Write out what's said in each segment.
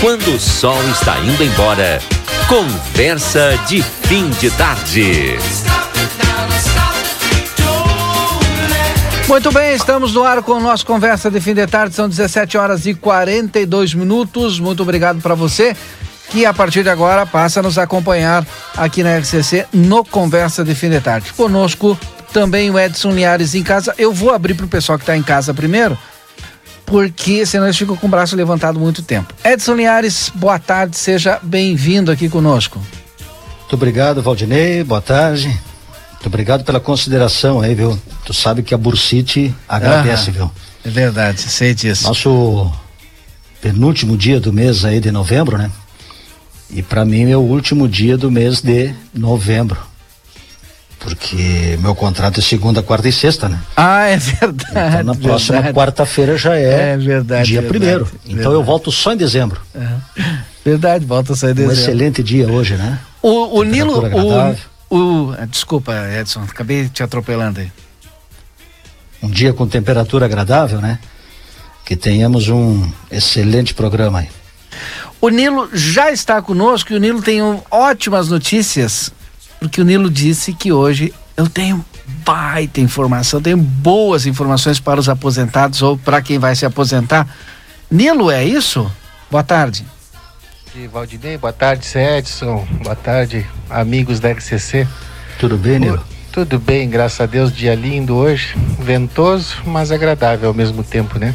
quando o sol está indo embora. Conversa de fim de tarde. Muito bem, estamos no ar com o nosso Conversa de Fim de Tarde, são 17 horas e 42 minutos. Muito obrigado para você que a partir de agora passa a nos acompanhar aqui na RCC no Conversa de Fim de Tarde. Conosco também o Edson Liares em casa. Eu vou abrir para o pessoal que está em casa primeiro, porque senão eles ficam com o braço levantado muito tempo. Edson Liares, boa tarde, seja bem-vindo aqui conosco. Muito obrigado, Valdinei, boa tarde. Muito obrigado pela consideração aí, viu? Tu sabe que a Bursite agradece, viu? É verdade, sei disso. Nosso penúltimo dia do mês aí de novembro, né? E para mim é o último dia do mês de novembro. Porque meu contrato é segunda, quarta e sexta, né? Ah, é verdade. Então na próxima quarta-feira já é, É verdade, dia verdade, primeiro. Então verdade. eu volto só em dezembro. Verdade, volta sair Um dezembro. excelente dia hoje, né? O, o Nilo, o, o, ah, desculpa, Edson, acabei te atropelando aí. Um dia com temperatura agradável, né? Que tenhamos um excelente programa aí. O Nilo já está conosco e o Nilo tem um- ótimas notícias, porque o Nilo disse que hoje eu tenho baita informação, tenho boas informações para os aposentados ou para quem vai se aposentar. Nilo, é isso? Boa tarde. E Valdinei, boa tarde, Edson. Boa tarde, amigos da RCC. Tudo bem, Nilo? Tudo bem, graças a Deus, dia lindo hoje, ventoso, mas agradável ao mesmo tempo, né?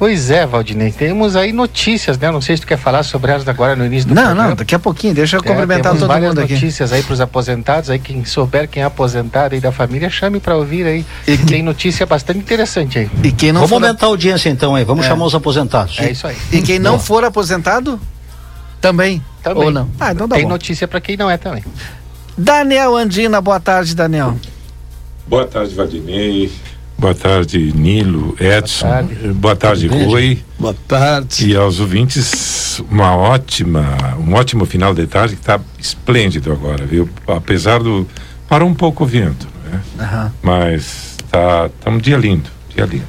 Pois é, Valdinei, temos aí notícias, né? Não sei se tu quer falar sobre elas agora no início do Não, programa. não, daqui a pouquinho, deixa eu É, cumprimentar todo várias mundo aqui. notícias aí para os aposentados, aí quem souber quem é aposentado aí da família, chame para ouvir aí. E que- Tem notícia bastante interessante aí. E quem não Vamos for, aumentar a audiência então aí, vamos É. chamar os aposentados. É isso aí. e quem não Boa. for aposentado também, Também. ou não? Ah, então tá Tem bom. notícia para quem não é também. Daniel Andina, boa tarde, Daniel. Boa tarde, Valdinei. Boa tarde, Nilo, Edson. Boa Boa tarde. tarde, Beijo. Rui. Boa tarde. E aos ouvintes, uma ótima, um ótimo final de tarde que está esplêndido agora, viu? Apesar do. Parou um pouco o vento, né? Aham. Mas tá, tá um dia lindo, dia lindo.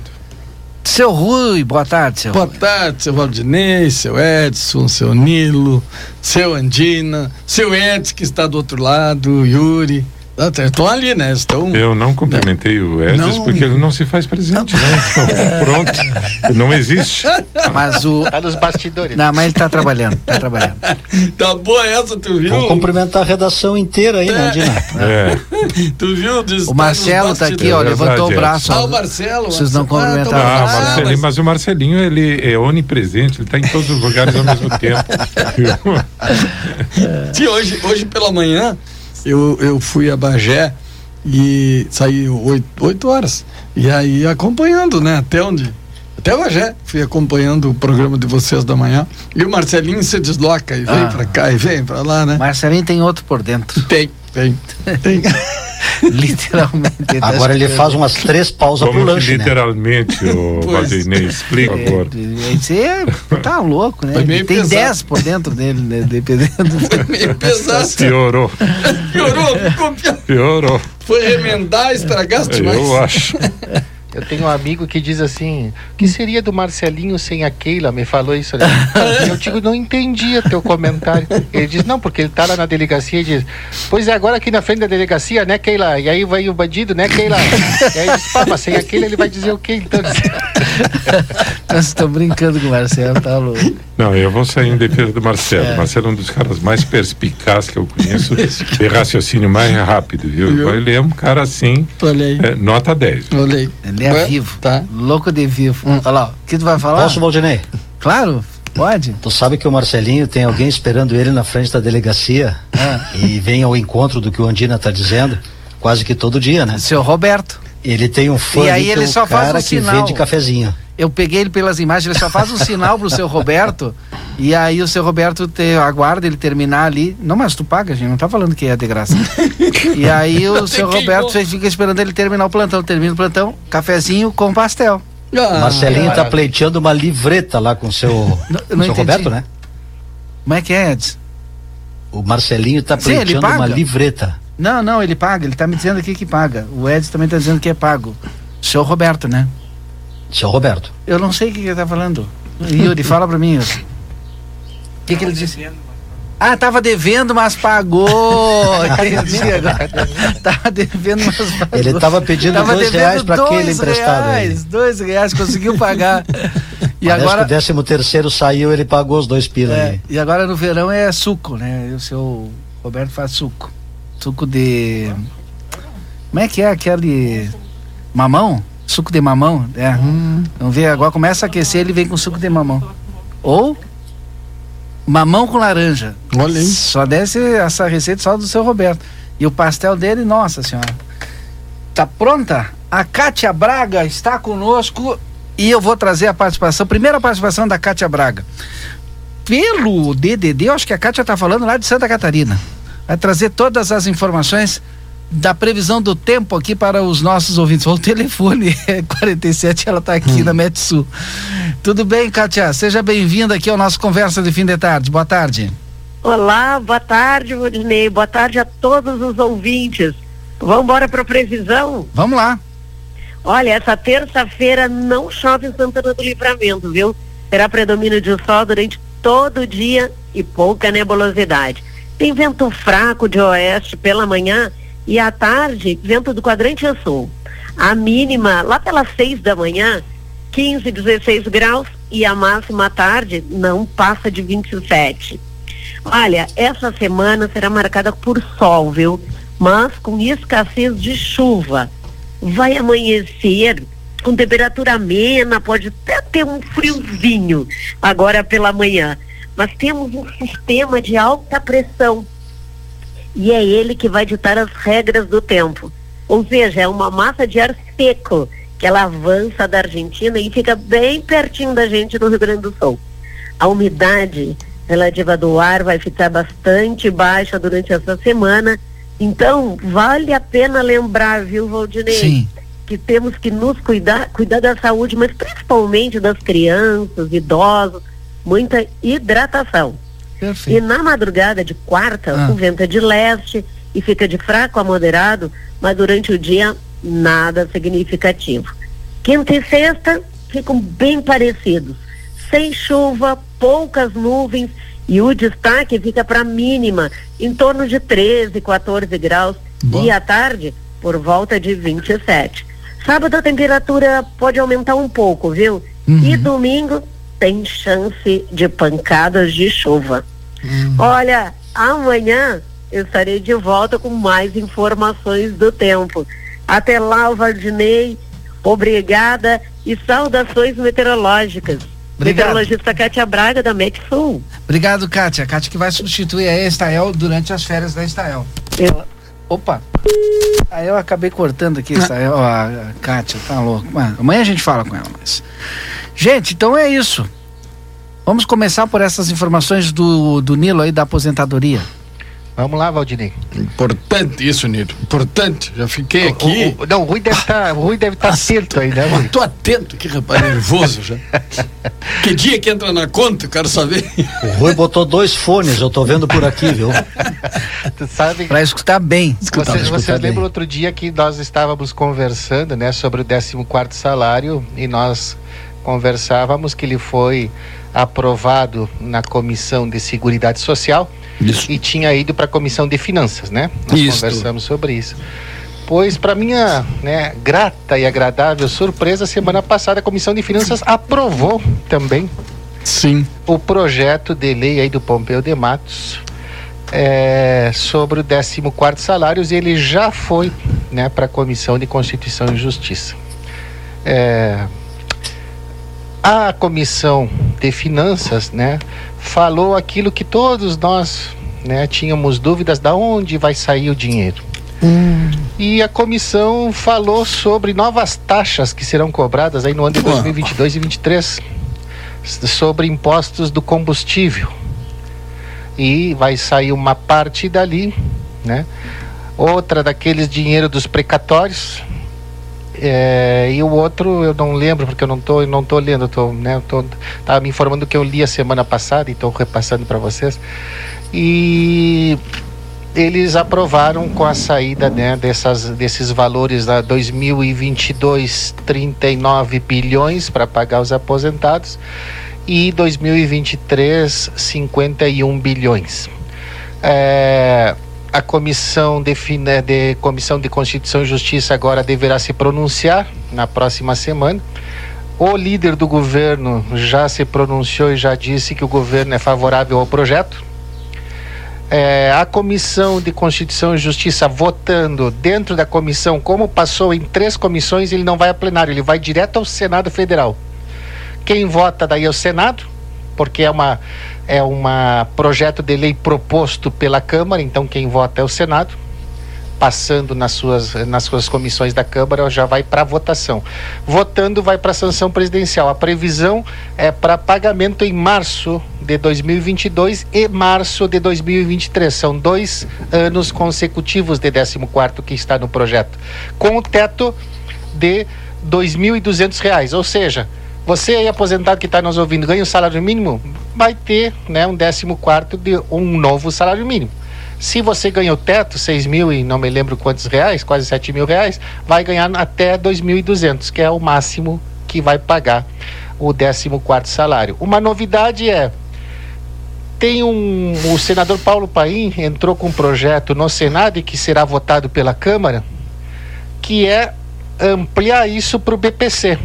Seu Rui, boa tarde, seu Boa Rui. tarde, seu Valdinei, seu Edson, seu Nilo, seu Andina, seu Edson que está do outro lado, Yuri. Estão ali, né? Estão. Eu não cumprimentei o Edson Não. porque ele não se faz presente, né? Então, pronto, não existe. Mas o. Tá nos bastidores. Não, mas ele tá trabalhando, tá trabalhando. Tá boa essa, tu viu? Vamos cumprimentar a redação inteira aí, né, Andina? É, Tu viu? Diz- O Marcelo tá aqui, ó, É levantou o verdade, braço. Ah, o Marcelo. Vocês não Marcelo. cumprimentaram. Ah, Ah, tá Ah, bom. Marcelinho, mas- mas o Marcelinho, ele é onipresente, ele está em todos os lugares ao mesmo tempo. Sim, hoje, hoje pela manhã eu, eu fui a Bagé e saí oito, oito horas. E aí acompanhando, né? Até onde? Até Bagé. Fui acompanhando o programa de vocês da manhã. E o Marcelinho se desloca e vem Ah. pra cá e vem pra lá, né? Marcelinho tem outro por dentro. Tem, tem, tem. Literalmente. Agora ele faz umas três pausas pro Como que lanche, né? literalmente, o Pois. Valdinei, explica agora. Você tá louco, né? Tem pesado. 10 por dentro dele, né? Dependendo. Foi meio pesado. Piorou, Piorou, ficou pior. piorou. Foi remendar, estragaste mais. Eu acho. Eu tenho um amigo que diz assim: o que seria do Marcelinho sem a Keila? Me falou isso, né? E eu digo, não entendia teu comentário. Ele diz, não, porque ele tá lá na delegacia e diz, pois é, agora aqui na frente da delegacia, né, Keila? E aí vai o bandido, né, Keila? E aí diz, pá, mas sem a Keila ele vai dizer o quê então? Nós estamos brincando com o Marcelo, tá louco. Não, eu vou sair em defesa do Marcelo. É. Marcelo é um dos caras mais perspicazes que eu conheço, de raciocínio mais rápido, viu? Viu? Ele é um cara assim, Olha aí. é, nota 10. viu? Olha aí. Ele é Ué, vivo. Tá. Louco de vivo. Olha lá, o que tu vai falar? Posso, Valdinei? Claro, pode. Tu sabe que o Marcelinho tem alguém esperando ele na frente da delegacia Ah. e vem ao encontro do que o Andina tá dizendo quase que todo dia, né? Seu Roberto. Ele tem um fã E aí que ele é o só faz cara um que sinal. vende cafezinho. Eu peguei ele pelas imagens, ele só faz um sinal pro seu Roberto. E aí o seu Roberto te, aguarda ele terminar ali. Não, mas tu paga, gente. Não tá falando que é de graça. e aí o seu queimou. Roberto você fica esperando ele terminar o plantão. Termina o plantão, cafezinho com pastel. Ah, Marcelinho tá maravilha. pleiteando uma livreta lá com o seu, Não- com não seu entendi. Roberto, né? Como é que é, Edson? O Marcelinho tá Sim, pleiteando uma paga. livreta. Não, não, ele paga. Ele tá me dizendo aqui que paga. O Edson também tá dizendo que é pago. Seu Roberto, né? Seu Roberto. Eu não sei o que ele tá falando. Yuri, fala pra mim. O que, que ele disse? Ah, tava devendo, mas pagou. Entendi agora. tava devendo, mas pagou. Ele tava pedindo Tava dois reais para aquele emprestado. aí. Reais, dois reais, conseguiu pagar. E Parece agora, que o décimo terceiro saiu, ele pagou os dois pila é, aí. e agora no verão é suco, né? O seu Roberto faz suco. Suco de. Como é que é aquele. Mamão? Suco de mamão? É. Vamos ver, agora começa a aquecer, ele vem com suco de mamão. Ou mamão com laranja. Olha aí. Só desce essa receita só do seu Roberto. E o pastel dele, nossa senhora. Tá pronta? A Kátia Braga está conosco e eu vou trazer a participação, primeira participação da Kátia Braga. Pelo DDD, eu acho que a Kátia está falando lá de Santa Catarina. Vai trazer todas as informações da previsão do tempo aqui para os nossos ouvintes. O telefone é 47, ela está aqui na Metsul. Tudo bem, Kátia? Seja bem-vinda aqui ao nosso Conversa de Fim de Tarde. Boa tarde. Olá, boa tarde, Rodinei. Boa tarde a todos os ouvintes. Vamos embora para a previsão? Vamos lá. Olha, essa terça-feira não chove em Santana do Livramento, viu? Terá predomínio de sol durante todo o dia e pouca nebulosidade. Tem vento fraco de oeste pela manhã e à tarde, vento do quadrante sul. A mínima, lá pelas seis da manhã, 15, 16 graus e a máxima à tarde não passa de 27. Olha, essa semana será marcada por sol, viu? Mas com escassez de chuva. Vai amanhecer com temperatura amena, pode até ter um friozinho agora pela manhã. Mas temos um sistema de alta pressão e é ele que vai ditar as regras do tempo. Ou seja, é uma massa de ar seco que ela avança da Argentina e fica bem pertinho da gente no Rio Grande do Sul. A umidade relativa do ar vai ficar bastante baixa durante essa semana. Então, vale a pena lembrar, viu, Valdinei? Sim. Que temos que nos cuidar, cuidar da saúde, mas principalmente das crianças, idosos, muita hidratação. Perfeito. E na madrugada de quarta, Ah. o vento é de leste e fica de fraco a moderado, mas durante o dia nada significativo. Quinta e sexta ficam bem parecidos. Sem chuva, poucas nuvens e o destaque fica para mínima, em torno de 13, 14 graus. Bom. E à tarde, por volta de 27. Sábado a temperatura pode aumentar um pouco, viu? E domingo tem chance de pancadas de chuva. Olha, amanhã eu estarei de volta com mais informações do tempo. Até lá, Valdinei, obrigada e saudações meteorológicas. Obrigado. Meteorologista Cátia Braga, da Sul. Obrigado, Kátia. Kátia que vai substituir a Estael durante as férias da Estael. Eu- Opa! Aí eu acabei cortando aqui Estael, ó, a a Kátia, tá louco. Amanhã a gente fala com ela, mas. Gente, então é isso. Vamos começar por essas informações do, do Nilo aí da aposentadoria. Vamos lá, Valdinei. Importante isso, Niro. Importante. Já fiquei aqui. O- o- não, o Rui deve estar Rui deve tá atento aí, né, Rui? Tô atento aqui, rapaz, nervoso já. que dia que entra na conta, eu quero saber. O Rui botou dois fones, eu tô vendo por aqui, viu? Tu sabe Pra escutar bem. Escutar, Vocês, escutar vocês bem. lembram outro dia que nós estávamos conversando, né, sobre o 14 salário e nós conversávamos que ele foi aprovado na Comissão de Seguridade Social Isso. e tinha ido para a Comissão de Finanças, né? Nós Isto. conversamos sobre isso. Pois, para minha né, grata e agradável surpresa, semana passada a Comissão de Finanças aprovou também Sim. o projeto de lei aí do Pompeu de Matos é, sobre o 14 salários e ele já foi né, para a Comissão de Constituição e Justiça. É, a Comissão de Finanças né, falou aquilo que todos nós né, tínhamos dúvidas da onde vai sair o dinheiro. E a comissão falou sobre novas taxas que serão cobradas aí no ano de 2022 e 2023 sobre impostos do combustível. E vai sair uma parte dali, né? Outra daqueles dinheiro dos precatórios. É, e o outro eu não lembro porque eu não tô, não tô lendo, tô, né, tô, tava me informando que eu li a semana passada e estou repassando para vocês. E eles aprovaram com a saída né, dessas, desses valores da 2022 39 bilhões para pagar os aposentados e 2023 51 bilhões. É, a comissão de, de comissão de Constituição e Justiça agora deverá se pronunciar na próxima semana. O líder do governo já se pronunciou e já disse que o governo é favorável ao projeto. É, a Comissão de Constituição e Justiça votando dentro da comissão, como passou em três comissões, ele não vai a plenário, ele vai direto ao Senado Federal. Quem vota daí é o Senado, porque é uma é um projeto de lei proposto pela Câmara, então quem vota é o Senado. Passando nas suas, nas suas comissões da Câmara, já vai para votação. Votando, vai para sanção presidencial. A previsão é para pagamento em março de 2022 e março de 2023. São dois anos consecutivos de 14 que está no projeto, com o teto de R$ 2.200, ou seja, você aí aposentado que está nos ouvindo ganha o salário mínimo, vai ter né, um décimo quarto de um novo salário mínimo. Se você ganha o teto, 6 mil e não me lembro quantos reais, quase 7 mil reais, vai ganhar até 2.200, que é o máximo que vai pagar o 14 quarto salário. Uma novidade é, tem um, o senador Paulo Paim entrou com um projeto no Senado e que será votado pela Câmara, que é ampliar isso para o BPC.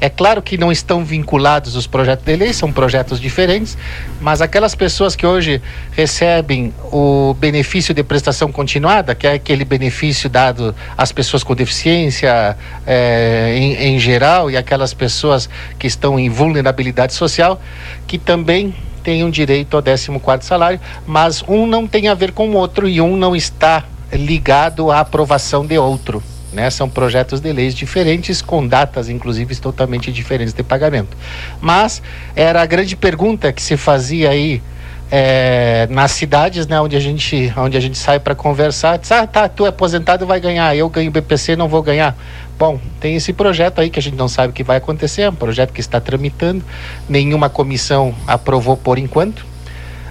É claro que não estão vinculados os projetos de lei, são projetos diferentes, mas aquelas pessoas que hoje recebem o benefício de prestação continuada, que é aquele benefício dado às pessoas com deficiência é, em, em geral e aquelas pessoas que estão em vulnerabilidade social, que também têm um direito ao 14 salário, mas um não tem a ver com o outro e um não está ligado à aprovação de outro. Né? São projetos de leis diferentes, com datas, inclusive, totalmente diferentes de pagamento. Mas era a grande pergunta que se fazia aí é, nas cidades, né, onde a gente, onde a gente sai para conversar, diz, ah, tá, tu é aposentado vai ganhar, eu ganho BPC, não vou ganhar. Bom, tem esse projeto aí que a gente não sabe o que vai acontecer, é um projeto que está tramitando, nenhuma comissão aprovou por enquanto,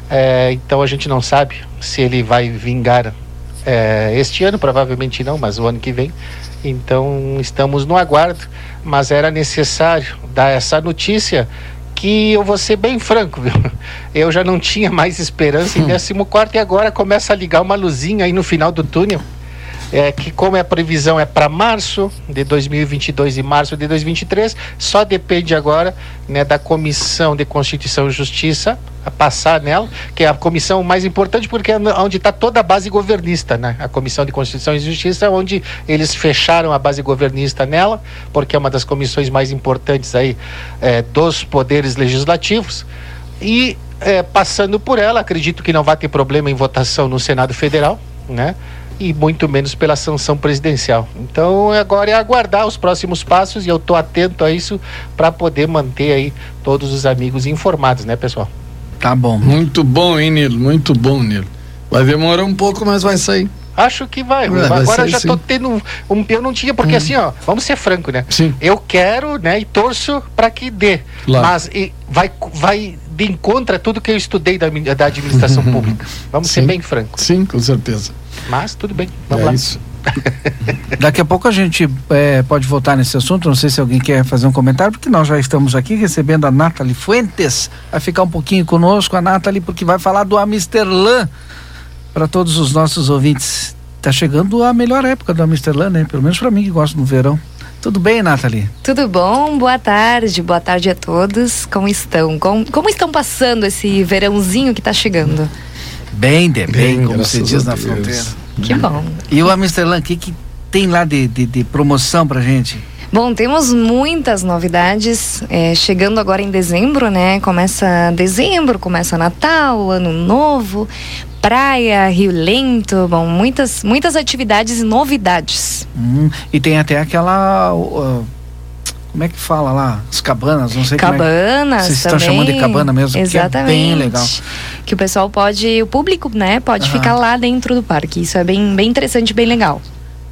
é, então a gente não sabe se ele vai vingar é, este ano, provavelmente não, mas o ano que vem. Então estamos no aguardo, mas era necessário dar essa notícia que eu vou ser bem franco, viu? Eu já não tinha mais esperança em 14 e agora começa a ligar uma luzinha aí no final do túnel é, que como a previsão é para março de 2022 e março de 2023, só depende agora né, da Comissão de Constituição e Justiça a passar nela, que é a comissão mais importante porque é onde está toda a base governista, né? A Comissão de Constituição e Justiça, onde eles fecharam a base governista nela, porque é uma das comissões mais importantes aí é, dos poderes legislativos. E é, passando por ela, acredito que não vai ter problema em votação no Senado Federal, né? E muito menos pela sanção presidencial. Então agora é aguardar os próximos passos e eu estou atento a isso para poder manter aí todos os amigos informados, né, pessoal? Tá bom. Muito bom, hein, Nilo? Muito bom, Nilo. Vai demorar um pouco, mas vai sair. Acho que vai. É, Agora vai já estou tendo um, um, Eu não tinha, porque hum. assim, ó, vamos ser franco, né? Sim. Eu quero, né, e torço para que dê. Claro. Mas e, vai, vai de encontro a tudo que eu estudei da, da administração pública. Vamos Sim. ser bem francos. Sim, com certeza. Mas tudo bem, vamos é lá. Isso. Daqui a pouco a gente é, pode voltar nesse assunto. Não sei se alguém quer fazer um comentário, porque nós já estamos aqui recebendo a Nathalie Fuentes. Vai ficar um pouquinho conosco, a Nathalie, porque vai falar do Amsterlan para todos os nossos ouvintes. Tá chegando a melhor época do Amsterlan, né? Pelo menos para mim que gosto do verão. Tudo bem, Nathalie? Tudo bom? Boa tarde, boa tarde a todos. Como estão? Como, como estão passando esse verãozinho que está chegando? Bem, de bem, como se diz na fronteira. Que bom. E o Amsterdã, o que, que tem lá de, de, de promoção pra gente? Bom, temos muitas novidades. É, chegando agora em dezembro, né? Começa dezembro, começa Natal, Ano Novo, praia, Rio Lento, bom, muitas, muitas atividades e novidades. Hum, e tem até aquela. Uh, como é que fala lá? As cabanas, não sei cabanas como é. Vocês estão chamando de cabana mesmo, Exatamente. que é bem legal. Que o pessoal pode, o público, né, pode ficar lá dentro do parque. Isso é bem, bem interessante, bem legal.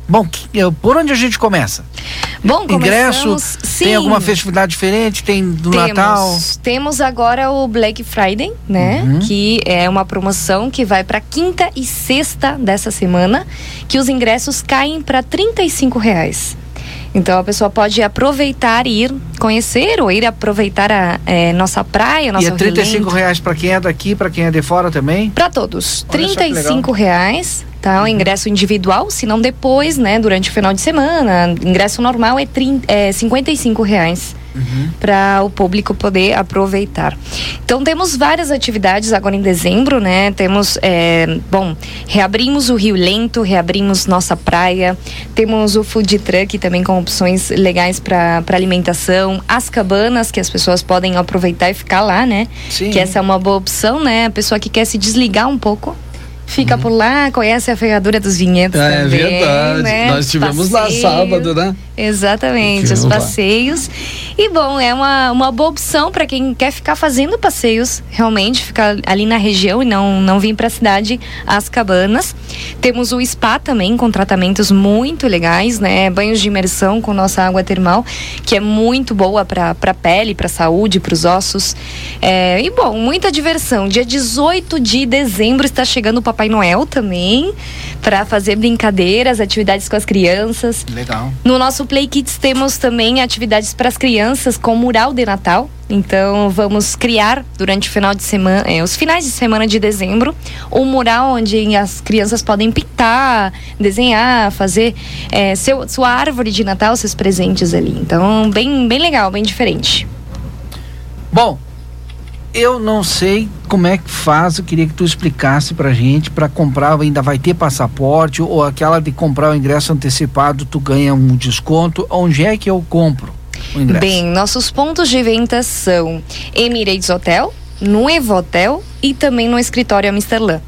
Bom, por onde a gente começa? Bom, Ingresso, sim. tem alguma festividade diferente? Tem do temos, Natal? Temos agora o Black Friday, né? Uhum. Que é uma promoção que vai para quinta e sexta dessa semana, que os ingressos caem para R$ reais. Então a pessoa pode aproveitar e ir conhecer ou ir aproveitar a é, nossa praia, nossa E é 35 reais para quem é daqui, para quem é de fora também? Para todos. Olha só que 35 reais, tá? O ingresso individual, se não depois, né? Durante o final de semana. Ingresso normal é, 30, é 55 reais. Para o público poder aproveitar. Então temos várias atividades agora em dezembro, né? Temos, é, bom, reabrimos o Rio Lento, reabrimos nossa praia, temos o food truck também com opções legais para alimentação, as cabanas que as pessoas podem aproveitar e ficar lá, né? Sim. Que essa é uma boa opção, né? A pessoa que quer se desligar um pouco. Fica por lá, conhece a ferradura dos vinhedos É também, verdade. né? Nós tivemos lá sábado, né? Exatamente, os passeios. E bom, é uma, uma boa opção para quem quer ficar fazendo passeios, realmente, ficar ali na região e não, não vir para a cidade, as cabanas. Temos o spa também, com tratamentos muito legais, né? Banhos de imersão com nossa água termal, que é muito boa para a pele, para a saúde, para os ossos. É, e bom, muita diversão. Dia 18 de dezembro está chegando o Papai Noel também, para fazer brincadeiras, atividades com as crianças. Legal. No nosso Play Kids temos também atividades para as crianças com mural de Natal. Então vamos criar durante o final de semana, eh, os finais de semana de dezembro, um mural onde as crianças podem pintar, desenhar, fazer eh, seu, sua árvore de Natal, seus presentes ali. Então bem, bem legal, bem diferente. Bom, eu não sei como é que faz, eu queria que tu explicasse pra gente, pra comprar ainda vai ter passaporte ou aquela de comprar o ingresso antecipado, tu ganha um desconto, onde é que eu compro o ingresso? Bem, nossos pontos de venda são Emirates Hotel, no Evotel e também no escritório Amsterdã.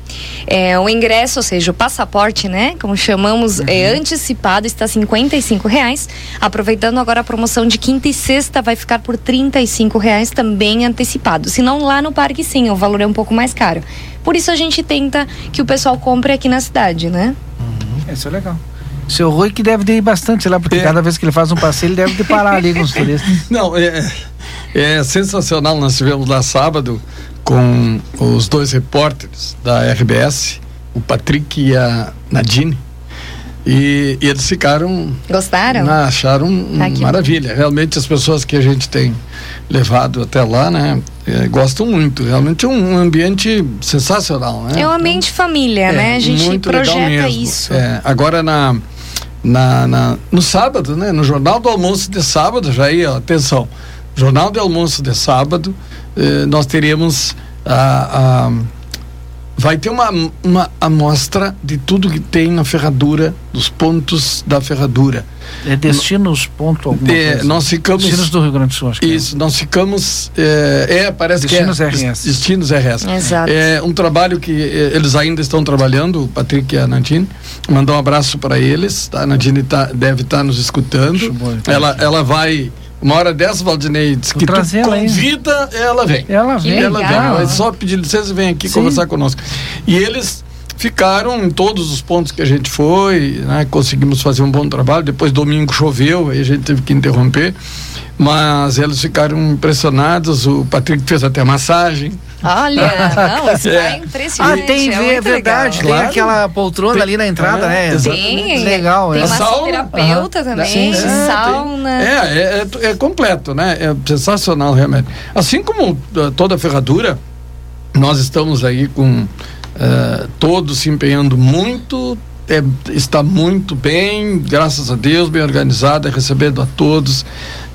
É, o ingresso, ou seja, o passaporte, né, como chamamos, é antecipado, está 55 reais. Aproveitando agora a promoção de quinta e sexta, vai ficar por 35 reais também antecipado. Se não, lá no parque sim, o valor é um pouco mais caro. Por isso a gente tenta que o pessoal compre aqui na cidade, né? Isso é legal. Seu Rui que deve ir bastante lá, porque É. cada vez que ele faz um passeio, ele deve de parar ali com os turistas. Não, é, é sensacional. Nós tivemos lá sábado com os dois repórteres da RBS, o Patrick e a Nadine. E, e eles ficaram. Gostaram? na- acharam um- Ah, maravilha. Realmente as pessoas que a gente tem levado até lá, né, é, gostam muito. Realmente é um ambiente sensacional, né? É um ambiente família, né? A gente muito legal projeta mesmo. isso. É, agora na, na, na- no sábado, né? No Jornal do Almoço de sábado, já aí, ó, atenção. Jornal do Almoço de sábado, eh, nós teremos a, a- vai ter uma, uma amostra de tudo que tem na ferradura, dos pontos da ferradura. É destinos ponto alguma É, coisa. nós ficamos Destinos do Rio Grande do Sul, acho que é. isso, nós ficamos. É, é, parece Destinos que é. RS. Destinos RS. Exato. É um trabalho que eh, eles ainda estão trabalhando, o Patrick e a Nadine. Mandar um abraço para eles. Tá? A Nadine tá, deve estar nos escutando. Acho bom, então. Ela, ela vai. Uma hora dessa, Valdinei Vou que tu ela aí. convida, ela vem. Ela vem. Ela vem, legal. vai só pedir licença e vem aqui Sim. conversar conosco. E eles ficaram em todos os pontos que a gente foi, né? conseguimos fazer um bom trabalho. Depois domingo choveu, aí a gente teve que interromper. Mas eles ficaram impressionados. O Patrick fez até massagem. Olha, não, isso É. é impressionante. Ah, tem, é é, muito verdade, legal. tem Claro. aquela poltrona Tem- ali na entrada, é, né? exatamente. Tem, Legal, tem é. massoterapeuta Aham. também, Sim. É, sauna. tem- É, é, é, é completo, né? É sensacional, realmente. Assim como uh, toda a ferradura, nós estamos aí com uh, todos se empenhando muito. é, está muito bem, graças a Deus, bem organizada, recebendo a todos.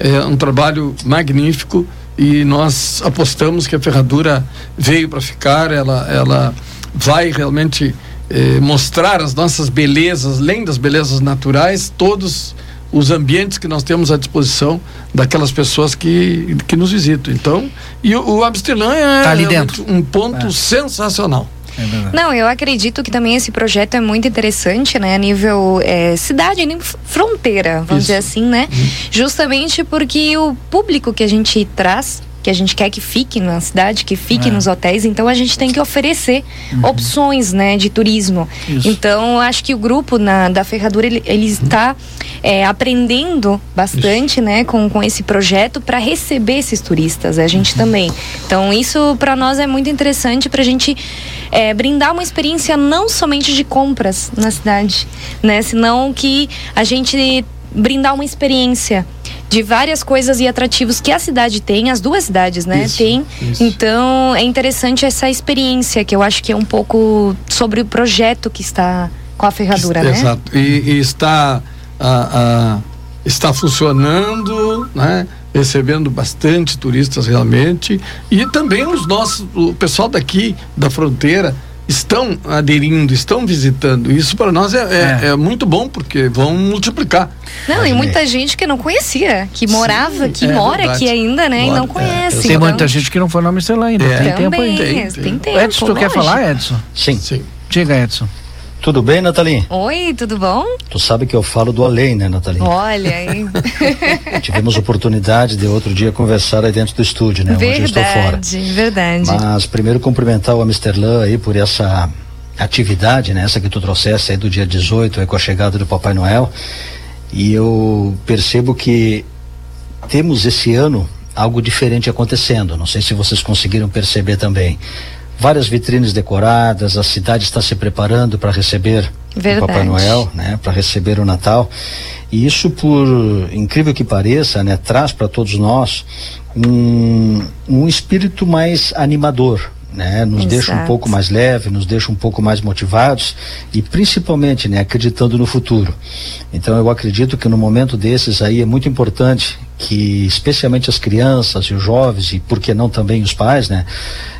É um trabalho magnífico e nós apostamos que a ferradura veio para ficar, ela, ela vai realmente eh, mostrar as nossas belezas, além das belezas naturais, todos os ambientes que nós temos à disposição daquelas pessoas que, que nos visitam. Então, e o, o Amsterdã é Tá dentro. um ponto É. sensacional. É. Não, eu acredito que também esse projeto é muito interessante, né? A nível é, cidade, nível fronteira, vamos Isso. dizer assim, né? Justamente porque o público que a gente traz, que a gente quer que fique na cidade, que fique É. nos hotéis, então a gente tem que oferecer opções, né, de turismo. Isso. Então, acho que o grupo na, da Ferradura, ele, ele está é, aprendendo bastante, né, com, com esse projeto para receber esses turistas, a gente também. Então, isso para nós é muito interessante para a gente é, brindar uma experiência não somente de compras na cidade, né, senão que a gente brindar uma experiência de várias coisas e atrativos que a cidade tem, as duas cidades, né? Isso, tem. isso. Então é interessante essa experiência, que eu acho que é um pouco sobre o projeto que está com a ferradura, né? Exato. E, e está, está funcionando, né? recebendo bastante turistas realmente. E também os nossos, o pessoal daqui da fronteira estão aderindo, estão visitando. Isso para nós é, é- É. é muito bom, porque vão multiplicar. Não, e muita gente que não conhecia, que morava, que é mora verdade. aqui ainda, né? e Mora, não é. conhece. Tem então, muita gente que não foi no Amsterdã ainda. É. Tem tempo também, ainda. Tem, tem, tem. tempo. Edson, tu quer lógico. falar, Edson? Sim. Sim. Diga, Edson. Tudo bem, Nathalie? Oi, tudo bom? Tu sabe que eu falo do além, né, Nathalie? Olha aí. Tivemos oportunidade de outro dia conversar aí dentro do estúdio, né? Onde eu estou fora. verdade, verdade. Mas primeiro cumprimentar o Amsterlan aí por essa atividade, né? Essa que tu trouxeste aí do dia 18, aí com a chegada do Papai Noel. E eu percebo que temos esse ano algo diferente acontecendo. Não sei se vocês conseguiram perceber também. Várias vitrines decoradas, a cidade está se preparando para receber Verdade. o Papai Noel, né? Para receber o Natal. E isso, por incrível que pareça, né, traz para todos nós um, um espírito mais animador, né? Nos deixa um Exato. pouco mais leve, nos deixa um pouco mais motivados e principalmente, né, acreditando no futuro. Então eu acredito que no momento desses aí é muito importante que especialmente as crianças e os jovens e por que não também os pais, né,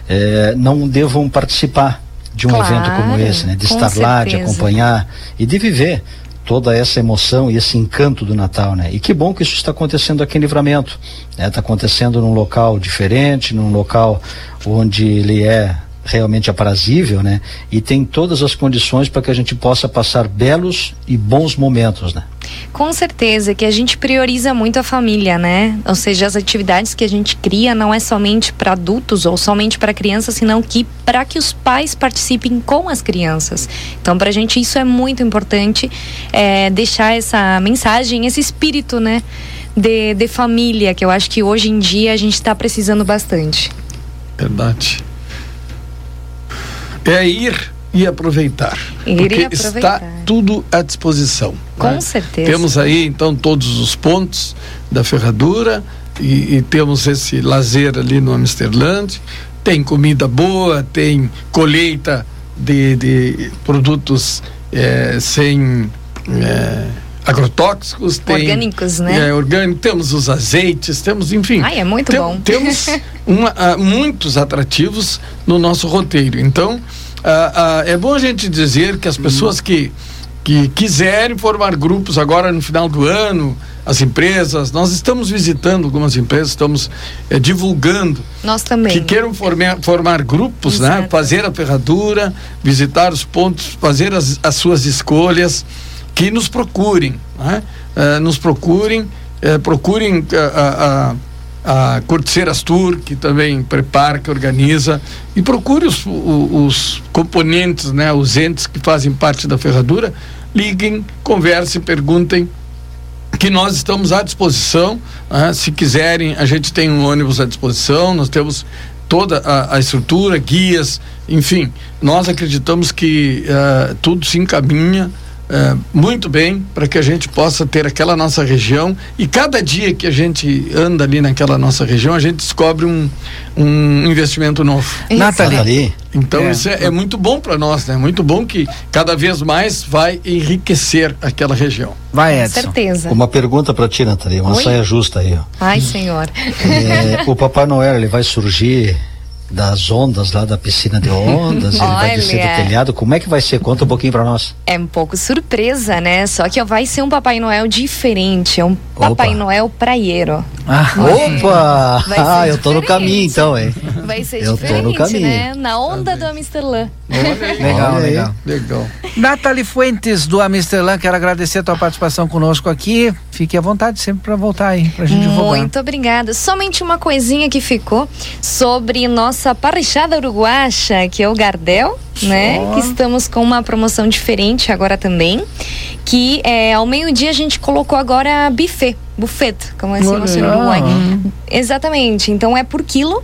eh, não devam participar de um Claro, evento como esse, né, de estar lá, de certeza. acompanhar e de viver toda essa emoção e esse encanto do Natal, né? E que bom que isso está acontecendo aqui em Livramento, né? Está acontecendo num local diferente, num local onde ele é realmente aprazível, né? E tem todas as condições para que a gente possa passar belos e bons momentos, né? Com certeza que a gente prioriza muito a família, né? Ou seja, as atividades que a gente cria não é somente para adultos ou somente para crianças, senão que para que os pais participem com as crianças. Então, para a gente isso é muito importante é, deixar essa mensagem, esse espírito, né? De, de família, que eu acho que hoje em dia a gente está precisando bastante. Verdade. É ir e aproveitar. Ir e porque aproveitar. está tudo à disposição. Com né? certeza. Temos aí então todos os pontos da ferradura e, e temos esse lazer ali no Amsterland. Tem comida boa, tem colheita de, de produtos eh, sem eh, agrotóxicos, tem Orgânicos, né? É, orgânico, temos os azeites, temos, enfim. Ai, é muito tem- bom. Temos uma- ah, muitos atrativos no nosso roteiro. Então, ah, ah, é bom a gente dizer que as pessoas que, que quiserem formar grupos agora no final do ano, as empresas, nós estamos visitando algumas empresas, estamos eh, divulgando Nós também. que queiram formar, formar grupos, né? Exato. Fazer a ferradura, visitar os pontos, fazer as, as suas escolhas, que nos procurem, né? Eh, nos procurem, eh, procurem a, a, a Corteceiras Tour, que também prepara, que organiza, e procure os, os componentes, né? Os entes que fazem parte da ferradura, liguem, conversem, perguntem, que nós estamos à disposição. né? se quiserem, a gente tem um ônibus à disposição, nós temos toda a, a estrutura, guias, enfim. Nós acreditamos que eh, tudo se encaminha eh, muito bem para que a gente possa ter aquela nossa região e cada dia que a gente anda ali naquela nossa região, a gente descobre um, um investimento novo. Nathalie. Então É. isso é, é muito bom para nós, né? Muito bom que cada vez mais vai enriquecer aquela região. Vai, Com Edson. certeza. uma pergunta para ti, Nathalie, uma Oi? saia justa aí, ó. Ai, senhor. É, o Papai Noel ele vai surgir das ondas lá da piscina de ondas, ele vai descer Olha. do telhado. Como é que vai ser? Conta um pouquinho para nós. É um pouco surpresa, né? Só que vai ser um Papai Noel diferente. É um Papai Opa. Noel praieiro. Ah, Opa! Vai Ah, eu tô no diferente. caminho então, hein? Vai ser Eu tô no diferente, caminho. né? Na onda do Amsterdã. legal, Olha legal. Legal. Nathalie Fuentes do Amsterdã, quero agradecer a tua participação conosco aqui. Fique à vontade sempre para voltar aí, pra gente divulgar. Muito obrigada. Somente uma coisinha que ficou sobre nossa parrichada uruguacha, que é o Gardel, né? Que estamos com uma promoção diferente agora também. Que é, ao meio-dia a gente colocou agora buffet. buffet, como assim Olha você no. Uruguai. Exatamente. Então é por quilo,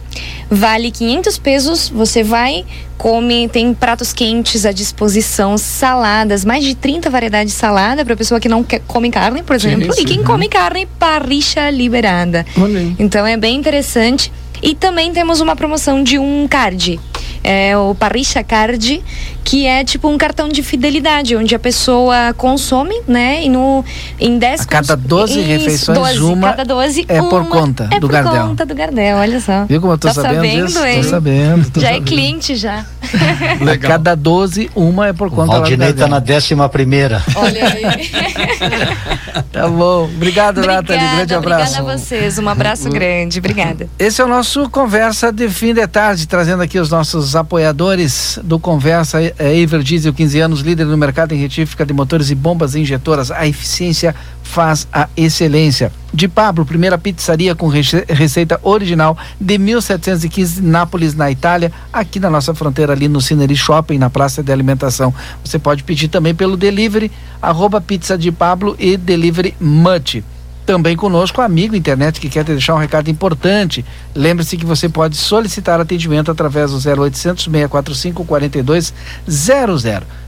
vale 500 pesos. Você vai, come, tem pratos quentes à disposição, saladas, mais de 30 variedades de salada para pessoa que não quer, come carne, por Sim, exemplo. sim. E quem come carne, parricha liberada. Aí. Então é bem interessante. E também temos uma promoção de um card. É o Parricha Card, que é tipo um cartão de fidelidade, onde a pessoa consome, né? E no, em 10 A cada cons- 12 Isso, refeições, 12, uma cada 12, é por uma conta é do por Gardel. conta do Gardel, olha só. Viu como eu tô Tá sabendo, sabendo, disso? hein? Tô sabendo. tô Já é sabendo. cliente já. A Legal. cada 12, uma é por O conta do Valdinei tá na décima primeira. Olha aí. Tá bom. Obrigado, Nathalie. Grande abraço. Obrigada a vocês. Um abraço grande. Obrigada. Esse é o nosso Conversa de Fim de Tarde, trazendo aqui os nossos apoiadores do Conversa. É Ever Diesel, 15 anos, líder no mercado em retífica de motores e bombas injetoras. A eficiência faz a excelência. De Pablo, primeira pizzaria com rece- receita original de 1715, Nápoles, na Itália, aqui na nossa fronteira, ali no Cineri Shopping, na Praça de Alimentação. Você pode pedir também pelo delivery, arroba pizza de Pablo e delivery. Também conosco, amigo internet que quer deixar um recado importante. Lembre-se que você pode solicitar atendimento através do 0800 645 4200.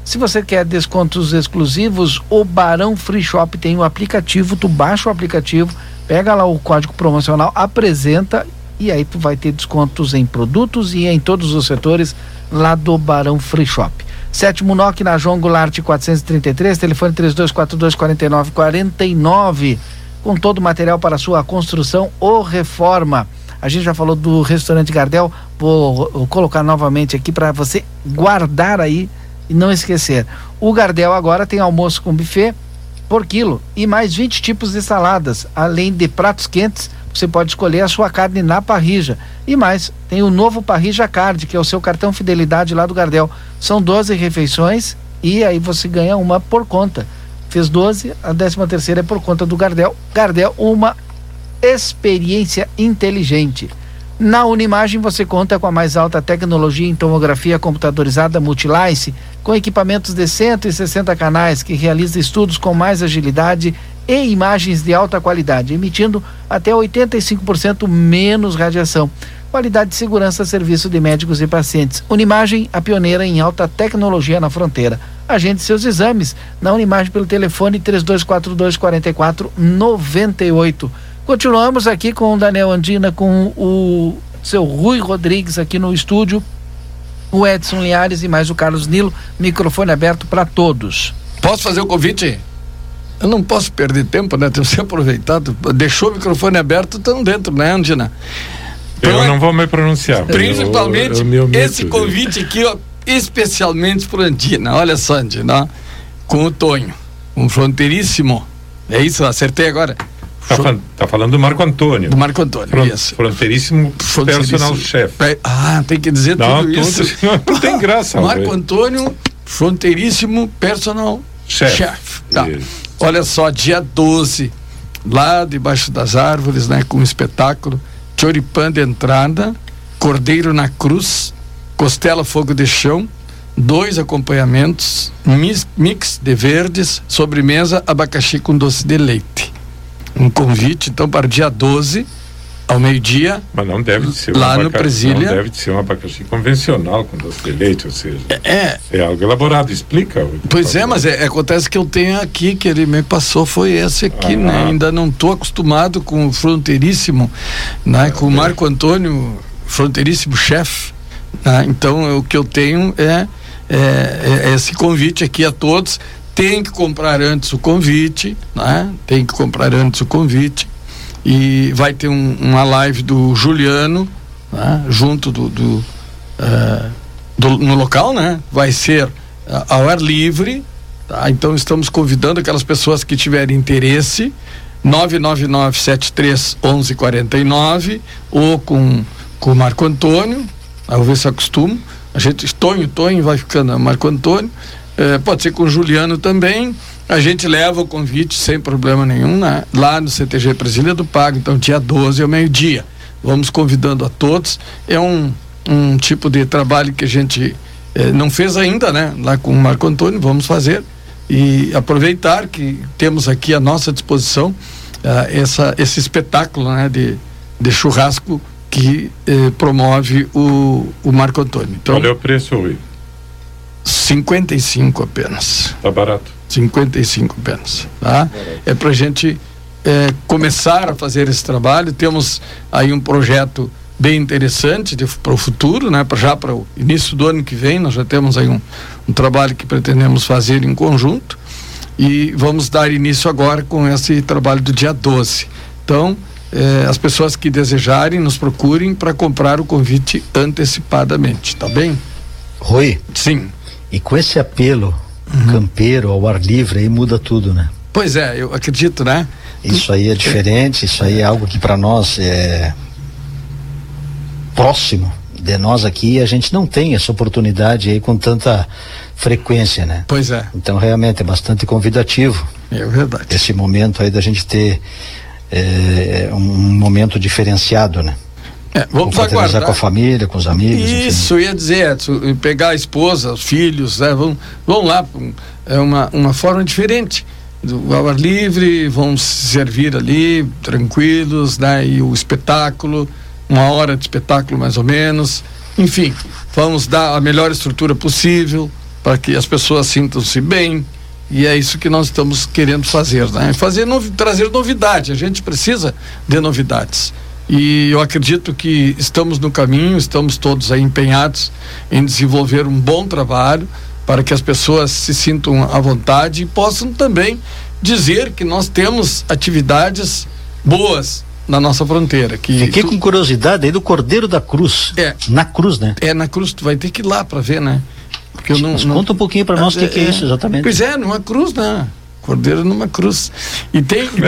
Se você quer descontos exclusivos, o Barão Free Shop tem o aplicativo. Tu baixa o aplicativo, pega lá o código promocional, apresenta e aí tu vai ter descontos em produtos e em todos os setores lá do Barão Free Shop. Sétimo NOC na João Goulart 433, telefone 3242 4949 com todo o material para sua construção ou reforma. A gente já falou do restaurante Gardel, vou vou colocar novamente aqui para você guardar aí e não esquecer. O Gardel agora tem almoço com buffet por quilo e mais 20 tipos de saladas, além de pratos quentes. Você pode escolher a sua carne na parrija. E mais, tem o novo Parrija Card, que é o seu cartão fidelidade lá do Gardel. São 12 refeições e aí você ganha uma por conta. Fez 12, a 13 terceira é por conta do Gardel. Gardel, uma experiência inteligente. Na Unimagem você conta com a mais alta tecnologia em tomografia computadorizada Multilice, com equipamentos de 160 canais que realiza estudos com mais agilidade e imagens de alta qualidade, emitindo até 85% menos radiação. Qualidade de segurança, serviço de médicos e pacientes. Unimagem, a pioneira em alta tecnologia na fronteira. Agende seus exames na Unimagem pelo telefone 3242 4498. Continuamos aqui com o Daniel Andina, com o seu Rui Rodrigues aqui no estúdio, o Edson Linhares e mais o Carlos Nilo. Microfone aberto para todos. Posso fazer o convite? Eu não posso perder tempo, né? Temos que aproveitar. Deixou o microfone aberto, estão dentro, né, Andina? Eu não vou me pronunciar. Principalmente Eu- eu me omito, esse convite aqui, ó, especialmente pro Andina. Olha só, Andina, com o Tonho, um fronteiríssimo. É isso, acertei agora. Tá, fa- tá falando do Marco Antônio. Do Marco Antônio, Fron- isso. Fronteiríssimo Fronteiríssimo. personal chef. É, Ah, tem que dizer Não, tudo tudo- isso. não tem graça, Marco velho. Antônio, fronteiríssimo personal Chef. chef. Tá. Olha só, dia 12, lá debaixo das árvores, né, com um espetáculo, choripã de entrada, cordeiro na cruz, costela fogo de chão, dois acompanhamentos, mix de verdes, sobremesa, abacaxi com doce de leite. Um convite, então, para dia 12, ao meio-dia, Mas não deve de ser Lá um no abacaxi, Presília. Não deve de ser um abacaxi convencional com doce de leite, ou seja, é, é algo elaborado. Explica. Pois é, mas é, acontece que eu tenho aqui, que ele me passou, foi esse aqui, Ah. né? Ainda não estou acostumado com o fronteiríssimo, né? Com o Marco Antônio, fronteiríssimo chefe. Né? Então, o que eu tenho é, é- é esse convite aqui a todos. Tem que comprar antes o convite, né? Tem que comprar antes o convite. E vai ter um- uma live do Juliano, né? junto do, do, eh, do- no local, né? Vai ser ah, ao ar livre, tá? Então estamos convidando aquelas pessoas que tiverem interesse, 999-73-1149 ou com com o Marco Antônio, aí eu ver se acostumo. A gente, Tonho, Tonho vai ficando Marco Antônio, eh, pode ser com o Juliano também. A gente leva o convite sem problema nenhum, né? Lá no CTG Brasília do Pago, então dia 12 ao meio-dia. Vamos convidando a todos. É um, um tipo de trabalho que a gente eh, não fez ainda, né? Lá com o Marco Antônio, vamos fazer e aproveitar que temos aqui à nossa disposição ah, essa, esse espetáculo né, de, de churrasco que eh, promove o, o Marco Antônio. Então, Qual é o preço, Rui? 55 apenas. Tá barato. 55 apenas. Tá? É para a gente é, começar a fazer esse trabalho. Temos aí um projeto bem interessante para o futuro, né? Pra, já para o início do ano que vem, nós já temos aí um, um trabalho que pretendemos fazer em conjunto e vamos dar início agora com esse trabalho do dia 12. Então, eh, as pessoas que desejarem nos procurem para comprar o convite antecipadamente, tá bem? Rui, Sim. e com esse apelo campeiro ao ar livre aí muda tudo, né? Pois é, eu acredito, né? Isso aí é diferente, isso aí é algo que para nós é próximo de nós aqui, a gente não tem essa oportunidade aí com tanta frequência, né? Pois é, Então realmente é bastante convidativo é verdade. esse momento aí da gente ter é, um momento diferenciado, né? É, vamos aguardar. com a família, com os amigos, enfim. Isso, eu ia dizer, Edson, e pegar a esposa, os filhos, né, vão, vão lá, é uma, uma forma diferente. Do, ao ar livre, vão se servir ali, tranquilos, né, e o espetáculo, uma hora de espetáculo mais ou menos. Enfim, vamos dar a melhor estrutura possível para que as pessoas sintam-se bem. E é isso que nós estamos querendo fazer, né? Fazer novi trazer novidade. A gente precisa de novidades. E eu acredito que estamos no caminho, estamos todos aí empenhados em desenvolver um bom trabalho para que as pessoas se sintam à vontade e possam também dizer que nós temos atividades boas na nossa fronteira. Que Fiquei tu- com curiosidade aí do Cordeiro da Cruz. É. Na cruz, né? é na cruz, tu vai ter que ir lá para ver, né? Porque eu não, não- conta um pouquinho para nós o que, que é isso exatamente. Pois é, numa cruz, né? Cordeiro numa cruz. E tem. tem...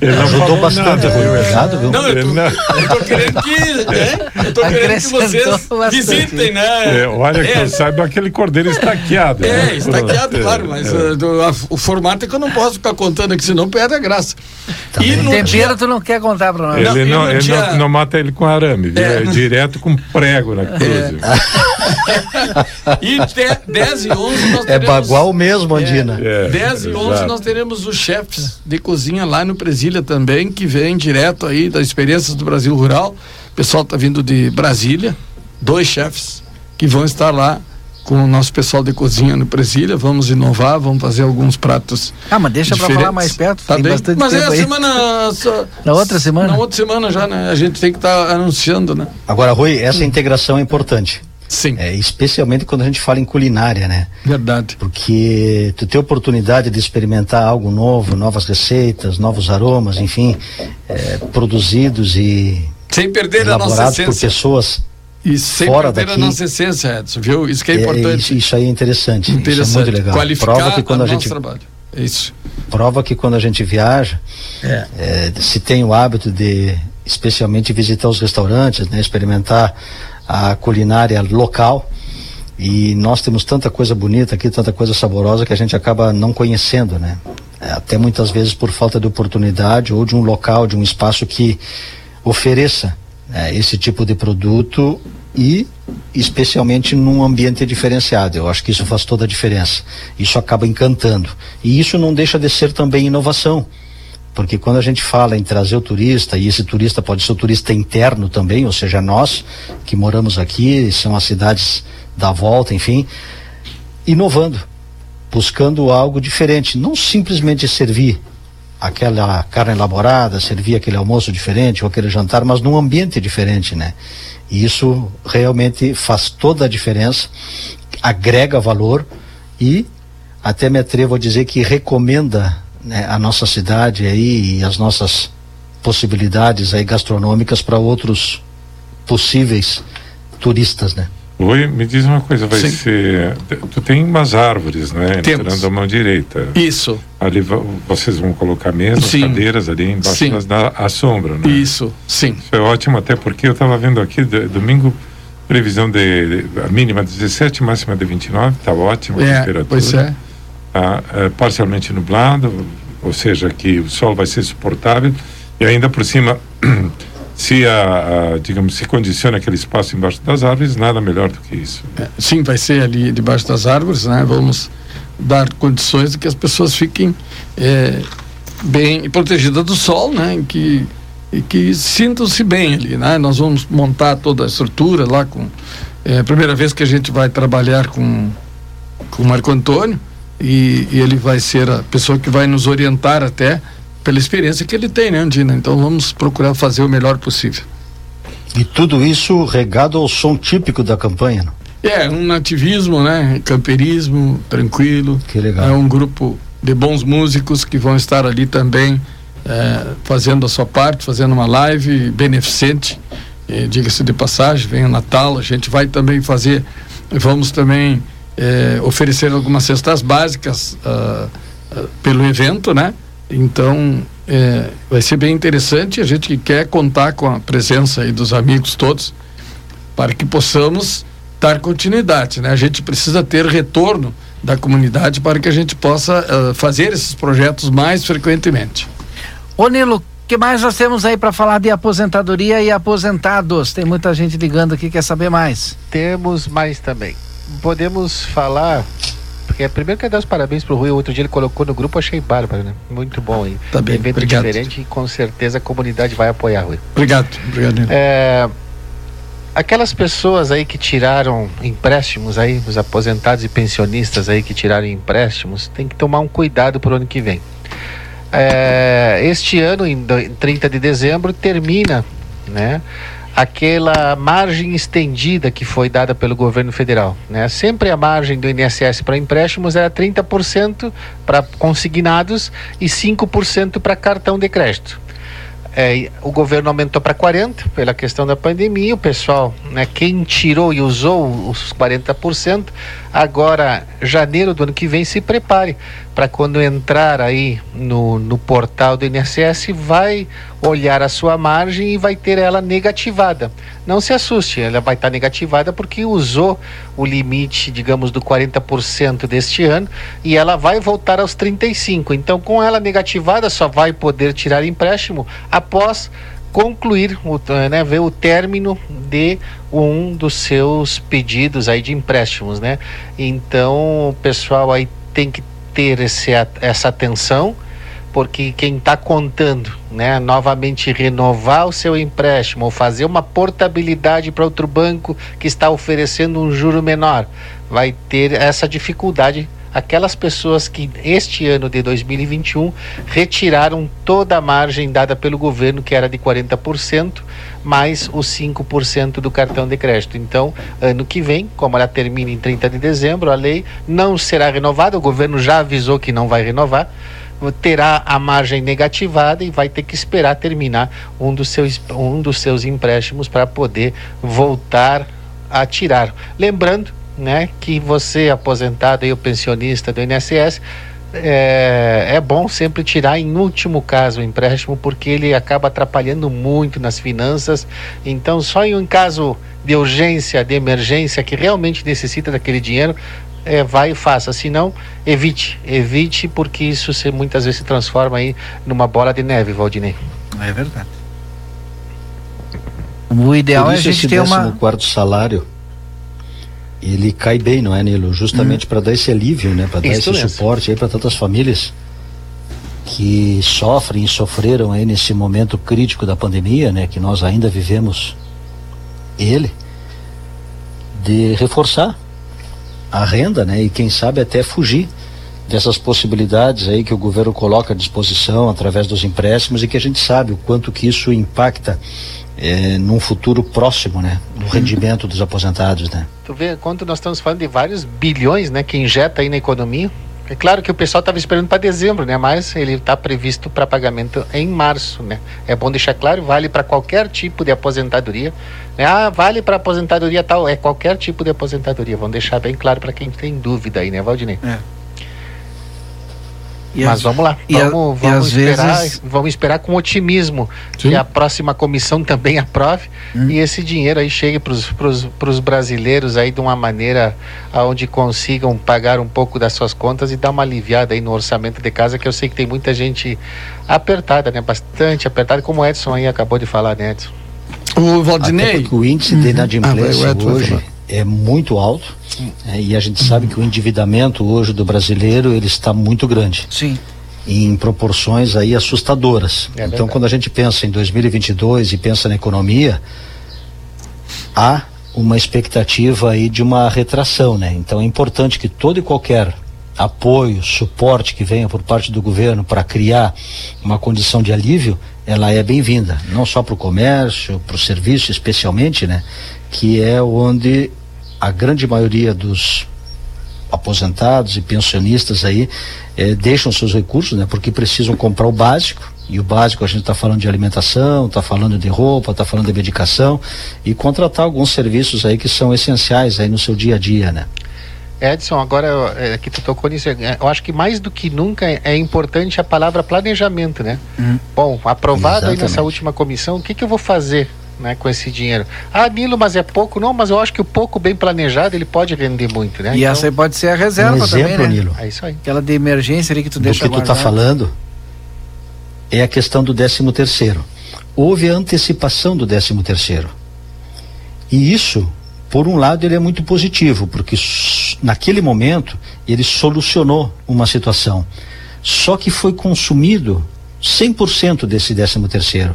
Ele não Ajudou bastante, Rui. viu? Obrigado, viu? Não, eu tô, eu tô querendo que. Né? Eu tô querendo que vocês bastante. visitem, né? É, olha que É. eu saiba aquele cordeiro estaqueado. É, né? estaqueado, É, claro, mas é. uh, do- a- o formato é que eu não posso ficar contando aqui, senão perde a graça. e no Tempero dia, tu não quer contar pra nós. Não, Ele, não, ele dia- não, não mata ele com arame, viu? É. é direto com prego na cruz. viu? e de, 10 e 11 nós É teremos... bagual mesmo, Andina. É, 10 e 11 exato. nós teremos os chefes de cozinha lá no Presília também, que vem direto aí das experiências do Brasil Rural. O pessoal tá vindo de Brasília, dois chefes que vão estar lá com o nosso pessoal de cozinha no Presília. Vamos inovar, vamos fazer alguns pratos. Ah, mas deixa diferentes. falar mais perto. Tá tem bem? bastante Mas é tempo a aí. semana. só- Na outra semana? Na outra semana já, né? A gente tem que estar anunciando, né? Agora, Rui, essa integração é importante. Sim, É, especialmente quando a gente fala em culinária, né? verdade. Porque tu ter oportunidade de experimentar algo novo, novas receitas, novos aromas, enfim, é, produzidos e Sem perder a nossa elaborados por essência. pessoas. E sem fora perder daqui. a nossa essência, Edson, viu? Isso que é, É, importante. isso, isso aí é interessante. Isso é Interessante. muito legal. Qualificar Prova que quando a gente trabalho. É Isso. prova que quando a gente viaja, É. é, se tem o hábito de, especialmente, visitar os restaurantes, né, experimentar a culinária local. E nós temos tanta coisa bonita aqui, tanta coisa saborosa que a gente acaba não conhecendo, né? É, Até muitas vezes por falta de oportunidade ou de um local, de um espaço que ofereça né, esse tipo de produto e especialmente num ambiente diferenciado. Eu acho que isso faz toda a diferença. Isso acaba encantando. E isso não deixa de ser também inovação. Porque quando a gente fala em trazer o turista, e esse turista pode ser o turista interno também, ou seja, nós que moramos aqui, são as cidades da volta, enfim, inovando, buscando algo diferente, não simplesmente servir aquela carne elaborada, servir aquele almoço diferente ou aquele jantar, mas num ambiente diferente, né? E isso realmente faz toda a diferença, agrega valor e até me atrevo a dizer que recomenda né, a nossa cidade aí e as nossas possibilidades aí gastronômicas para outros possíveis turistas, né? Oi, me diz uma coisa, vai Sim. ser. Tu tem umas árvores, né? Temos. Entrando à mão direita. Isso, Ali vocês vão colocar mesas, Sim. cadeiras ali embaixo Sim. das, da à sombra, né? isso, sim. Isso é ótimo, até porque eu estava vendo aqui, domingo, previsão de, de- a mínima 17, máxima de 29, tá ótimo a É, temperatura. pois é. É, parcialmente nublado, ou seja, que o sol vai ser suportável e ainda por cima, se a, a, digamos, se condiciona aquele espaço embaixo das árvores, nada melhor do que isso. É, Sim, vai ser ali debaixo das árvores, né? Vamos dar condições de que as pessoas fiquem é, bem protegida do sol, né? Que e que sintam-se bem ali, né? Nós vamos montar toda a estrutura lá com é a primeira vez que a gente vai trabalhar com com o Marco Antônio e, e ele vai ser a pessoa que vai nos orientar até pela experiência que ele tem, né, Andina? Então vamos procurar fazer o melhor possível. E tudo isso regado ao som típico da campanha, não? É, um nativismo, né? Camperismo, tranquilo. Que legal. É um grupo de bons músicos que vão estar ali também é, fazendo a sua parte, fazendo uma live beneficente. Diga-se de passagem, vem o Natal, a gente vai também fazer, vamos também é, oferecer algumas cestas básicas uh, uh, pelo evento, né? Então é, vai ser bem interessante. A gente quer contar com a presença aí dos amigos todos para que possamos dar continuidade, né? A gente precisa ter retorno da comunidade para que a gente possa uh, fazer esses projetos mais frequentemente. Ô Nilo, que mais nós temos aí para falar de aposentadoria e aposentados? Tem muita gente ligando aqui quer saber mais. Temos mais também. Podemos falar porque primeiro quero dar os parabéns pro Rui. Outro dia ele colocou no grupo, achei bárbaro, né? Muito bom aí. Tá bem, Evento obrigado. diferente e com certeza a comunidade vai apoiar, Rui. Obrigado, obrigado. É, aquelas pessoas aí que tiraram empréstimos aí, os aposentados e pensionistas aí que tiraram empréstimos, tem que tomar um cuidado pro ano que vem. É, este ano, em 30 de dezembro, termina, né? Aquela margem estendida que foi dada pelo governo federal. Né? Sempre a margem do INSS para empréstimos era 30% para consignados e 5% para cartão de crédito. É, o governo aumentou para 40 pela questão da pandemia. O pessoal, né, quem tirou e usou os 40%, agora janeiro do ano que vem se prepare para quando entrar aí no, no portal do INSS vai olhar a sua margem e vai ter ela negativada. Não se assuste, ela vai estar negativada porque usou o limite, digamos, do 40% deste ano e ela vai voltar aos 35. Então, com ela negativada, só vai poder tirar empréstimo após concluir, o, né, ver o término de um dos seus pedidos aí de empréstimos, né? Então, o pessoal aí tem que ter esse, essa atenção, porque quem está contando, né, novamente renovar o seu empréstimo ou fazer uma portabilidade para outro banco que está oferecendo um juro menor, vai ter essa dificuldade. Aquelas pessoas que este ano de 2021 retiraram toda a margem dada pelo governo, que era de 40%, mais os 5% do cartão de crédito. Então, ano que vem, como ela termina em 30 de dezembro, a lei não será renovada, o governo já avisou que não vai renovar terá a margem negativada e vai ter que esperar terminar um dos seus, um dos seus empréstimos para poder voltar a tirar. Lembrando né, que você, aposentado e o pensionista do INSS, é, é bom sempre tirar em último caso o empréstimo porque ele acaba atrapalhando muito nas finanças. Então, só em um caso de urgência, de emergência, que realmente necessita daquele dinheiro, é, vai e faça. Se não, evite. Evite porque isso se, muitas vezes se transforma aí numa bola de neve, Valdinei. É verdade. O ideal Por é a isso gente esse ter uma. quarto salário ele cai bem, não é, Nilo? Justamente para dar esse alívio, né? Para dar Isso esse suporte aí para tantas famílias que sofrem e sofreram aí nesse momento crítico da pandemia, né? Que nós ainda vivemos ele, de reforçar a renda, né? E quem sabe até fugir dessas possibilidades aí que o governo coloca à disposição através dos empréstimos e que a gente sabe o quanto que isso impacta eh, num futuro próximo, né? No rendimento dos aposentados, né? Tu vê quanto nós estamos falando de vários bilhões, né, que injeta aí na economia. É claro que o pessoal estava esperando para dezembro, né, mas ele está previsto para pagamento em março, né. É bom deixar claro, vale para qualquer tipo de aposentadoria. Né? Ah, vale para aposentadoria tal, é qualquer tipo de aposentadoria. Vamos deixar bem claro para quem tem dúvida aí, né, Valdinei? E Mas as- vamos lá, e a- vamos, e vamos às esperar, vezes- vamos esperar com otimismo Sim. que a próxima comissão também aprove Hum. e esse dinheiro aí chegue para os brasileiros aí de uma maneira aonde consigam pagar um pouco das suas contas e dar uma aliviada aí no orçamento de casa, que eu sei que tem muita gente apertada, né? Bastante apertada, como o Edson aí acabou de falar, né, Edson? O Valdinei, o índice de Ah, vai, inadimplência vai hoje falar. É muito alto né, e a gente sabe que o endividamento hoje do brasileiro ele está muito grande. Sim. em proporções aí assustadoras. É então, verdade. quando a gente pensa em 2022 e pensa na economia, há uma expectativa aí de uma retração, né? Então é importante que todo e qualquer apoio, suporte que venha por parte do governo para criar uma condição de alívio, ela é bem-vinda, não só para o comércio, para o serviço especialmente, né? Que é onde a grande maioria dos aposentados e pensionistas aí eh, deixam seus recursos, né? Porque precisam comprar o básico e o básico a gente está falando de alimentação, está falando de roupa, está falando de medicação e contratar alguns serviços aí que são essenciais aí no seu dia a dia, né? Edson, agora é, que tu tocou nisso, é, eu acho que mais do que nunca é, é importante a palavra planejamento, né? Bom, aprovado aí nessa Exatamente. última comissão, o que, que eu vou fazer né, com esse dinheiro? Ah, Nilo, mas é pouco? Não, mas eu acho que o pouco bem planejado ele pode render muito, né? E essa aí pode ser a reserva um exemplo, também, né? Nilo, É isso aí. Aquela de emergência ali que tu do deixa que tu está guardado. falando é a questão do 13 terceiro. Houve a antecipação do 13 terceiro. E isso, por um lado, ele é muito positivo, porque naquele momento ele solucionou uma situação. Só que foi consumido 100% desse 13 terceiro.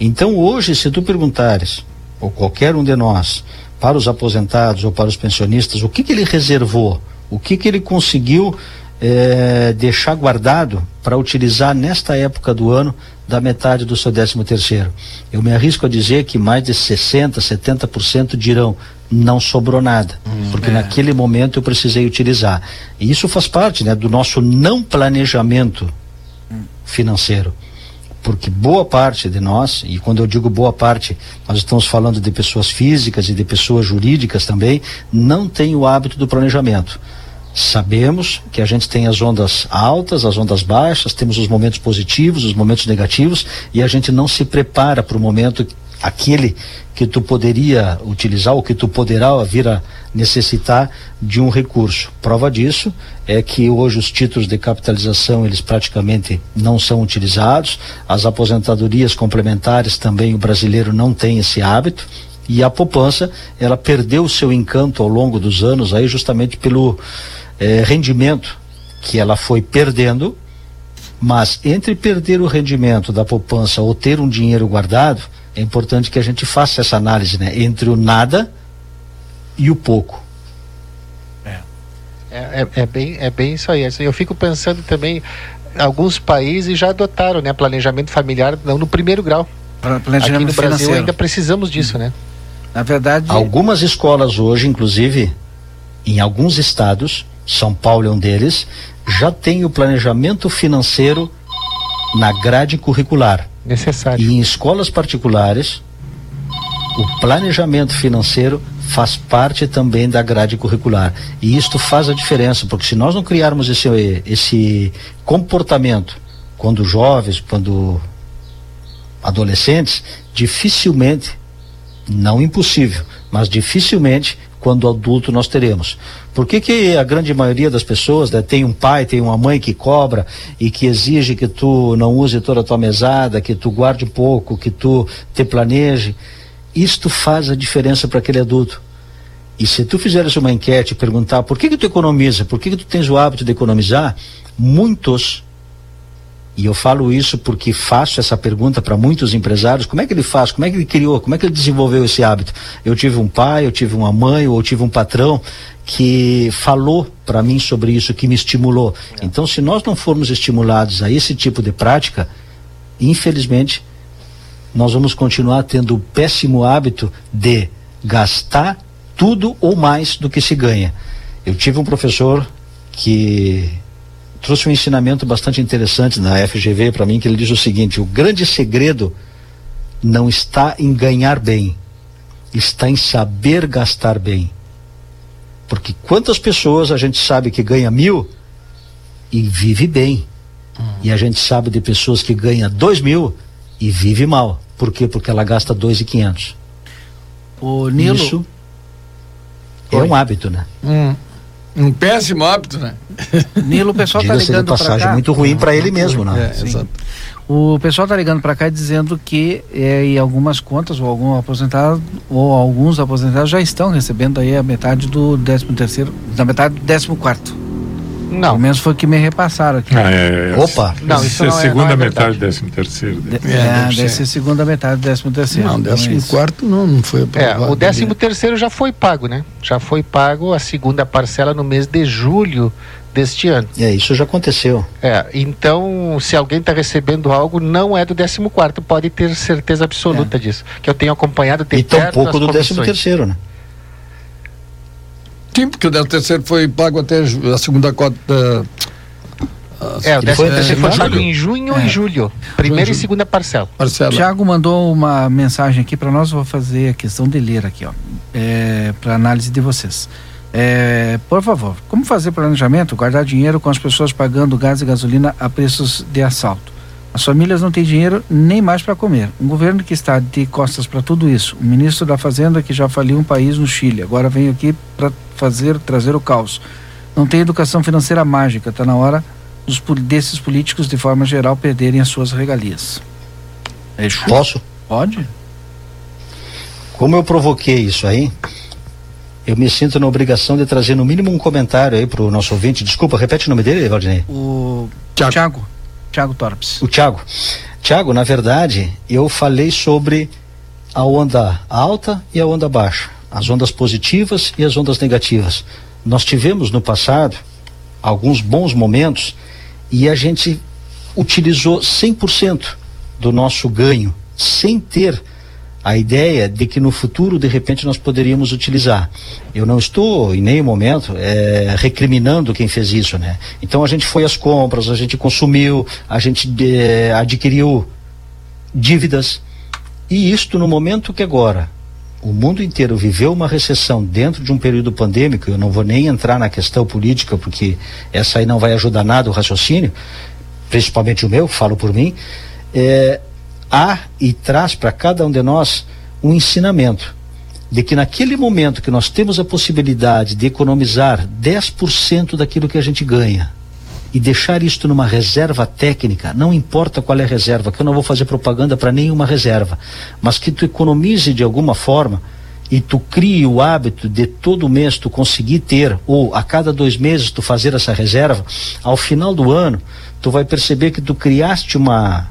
Então hoje, se tu perguntares, ou qualquer um de nós, para os aposentados ou para os pensionistas, o que, que ele reservou, o que, que ele conseguiu eh, deixar guardado para utilizar nesta época do ano da metade do seu 13 terceiro. Eu me arrisco a dizer que mais de 60%, 70% dirão não sobrou nada, porque naquele momento eu precisei utilizar. E isso faz parte né, do nosso não planejamento financeiro porque boa parte de nós, e quando eu digo boa parte, nós estamos falando de pessoas físicas e de pessoas jurídicas também, não tem o hábito do planejamento. Sabemos que a gente tem as ondas altas, as ondas baixas, temos os momentos positivos, os momentos negativos, e a gente não se prepara para o momento aquele que tu poderia utilizar ou que tu poderá vir a necessitar de um recurso. Prova disso é que hoje os títulos de capitalização eles praticamente não são utilizados, as aposentadorias complementares também o brasileiro não tem esse hábito. E a poupança ela perdeu o seu encanto ao longo dos anos aí justamente pelo eh, rendimento que ela foi perdendo. Mas entre perder o rendimento da poupança ou ter um dinheiro guardado, é importante que a gente faça essa análise, né? Entre o nada e o pouco. É, é, é bem, é bem isso aí. Eu fico pensando também, alguns países já adotaram né, planejamento familiar não no primeiro grau. Pra- Aqui Planejamento no Brasil financeiro. ainda precisamos disso, né? Na verdade, Algumas escolas hoje, inclusive, em alguns estados, São Paulo é um deles, já tem o planejamento financeiro na grade curricular. Necessário. E em escolas particulares, o planejamento financeiro faz parte também da grade curricular. E isto faz a diferença, porque se nós não criarmos esse, esse comportamento quando jovens, quando adolescentes, dificilmente, não impossível, mas dificilmente quando adulto nós teremos. Por que, que a grande maioria das pessoas né, tem um pai, tem uma mãe que cobra e que exige que tu não use toda a tua mesada, que tu guarde pouco, que tu te planeje? Isto faz a diferença para aquele adulto. E se tu fizeres uma enquete e perguntar por que, que tu economiza, por que, que tu tens o hábito de economizar, muitos e eu falo isso porque faço essa pergunta para muitos empresários: como é que ele faz? Como é que ele criou? Como é que ele desenvolveu esse hábito? Eu tive um pai, eu tive uma mãe, ou eu tive um patrão que falou para mim sobre isso, que me estimulou. Então, se nós não formos estimulados a esse tipo de prática, infelizmente, nós vamos continuar tendo o péssimo hábito de gastar tudo ou mais do que se ganha. Eu tive um professor que trouxe um ensinamento bastante interessante na FGV para mim, que ele diz o seguinte: o grande segredo não está em ganhar bem, está em saber gastar bem. Porque quantas pessoas a gente sabe que ganha mil e vive bem, e a gente sabe de pessoas que ganha dois mil e vive mal. Por quê? Porque ela gasta dois e quinhentos. o Nilo, Isso é um hábito, né? Um, um péssimo hábito, né? Nilo, o pessoal tá Diga-se de ligando para passagem, cá. muito ruim para ele mesmo, né? É, exato. O pessoal tá ligando para cá dizendo que é, em algumas contas ou algum aposentado ou alguns aposentados já estão recebendo aí a metade do 13 terceiro, da metade do 14 quarto. Não. Pelo menos foi o que me repassaram aqui. Ah, é, Opa. Não, isso é é- segunda é metade, décimo terceiro. De- É, é, deve ser. segunda metade, décimo terceiro. Não, Então é décimo isso. quarto não, não foi É, aprovado. o décimo terceiro já foi pago, né? Já foi pago a segunda parcela no mês de julho deste ano. É, isso já aconteceu. É, então, se alguém está recebendo algo, não é do 14 pode ter certeza absoluta disso. Que eu tenho acompanhado de E tão perto pouco as do décimo comissões. terceiro, né? Sim, porque o décimo terceiro foi pago até a segunda cota. É, o Ele foi 13 terceiro foi em pago em junho É. e julho. Primeira Junho. e segunda parcela. Parcela. Tiago mandou uma mensagem aqui para nós, vou fazer a questão de ler aqui, ó, é, para análise de vocês. É, por favor, como fazer planejamento, guardar dinheiro com as pessoas pagando gás e gasolina a preços de assalto? As famílias não têm dinheiro nem mais para comer. Um governo que está de costas para tudo isso. O ministro da Fazenda que já faliu um país no Chile, agora vem aqui para fazer trazer o caos. Não tem educação financeira mágica. Está na hora dos, desses políticos de forma geral perderem as suas regalias. É chu- Posso? Pode? Como eu provoquei isso aí, eu me sinto na obrigação de trazer no mínimo um comentário aí pro nosso ouvinte. Desculpa, repete o nome dele, Valdinei. O Thiago. Thiago Torpes. O Thiago. Thiago, na verdade, eu falei sobre a onda alta e a onda baixa, as ondas positivas e as ondas negativas. Nós tivemos no passado alguns bons momentos e a gente utilizou 100% do nosso ganho, sem ter a ideia de que no futuro, de repente, nós poderíamos utilizar. Eu não estou, em nenhum momento, eh, recriminando quem fez isso, né? Então a gente foi às compras, a gente consumiu, a gente eh, adquiriu dívidas. E isto no momento que agora o mundo inteiro viveu uma recessão dentro de um período pandêmico, eu não vou nem entrar na questão política, porque essa aí não vai ajudar nada o raciocínio, principalmente o meu, falo por mim, é, há e traz para cada um de nós um ensinamento de que naquele momento que nós temos a possibilidade de economizar 10% daquilo que a gente ganha e deixar isto numa reserva técnica, não importa qual é a reserva, que eu não vou fazer propaganda para nenhuma reserva, mas que tu economize de alguma forma e tu crie o hábito de todo mês tu conseguir ter, ou a cada dois meses tu fazer essa reserva, ao final do ano, tu vai perceber que tu criaste uma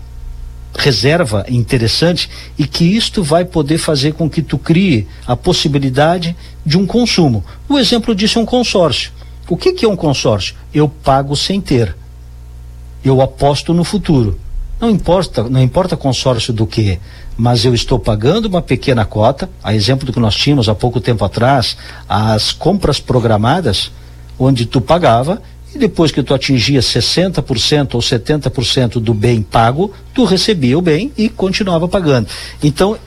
reserva interessante e que isto vai poder fazer com que tu crie a possibilidade de um consumo. O exemplo disso é um consórcio. O que, que é um consórcio? Eu pago sem ter. Eu aposto no futuro. Não importa, não importa consórcio do que, mas eu estou pagando uma pequena cota, a exemplo do que nós tínhamos há pouco tempo atrás, as compras programadas, onde tu pagava e depois que tu atingia 60% ou 70% do bem pago, tu recebia o bem e continuava pagando. Então,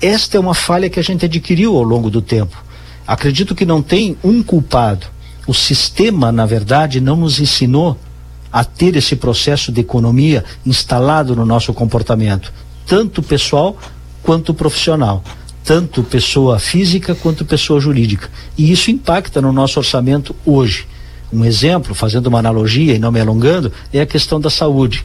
esta é uma falha que a gente adquiriu ao longo do tempo. Acredito que não tem um culpado. O sistema, na verdade, não nos ensinou a ter esse processo de economia instalado no nosso comportamento, tanto pessoal quanto profissional, tanto pessoa física quanto pessoa jurídica. E isso impacta no nosso orçamento hoje. Um exemplo, fazendo uma analogia e não me alongando, é a questão da saúde.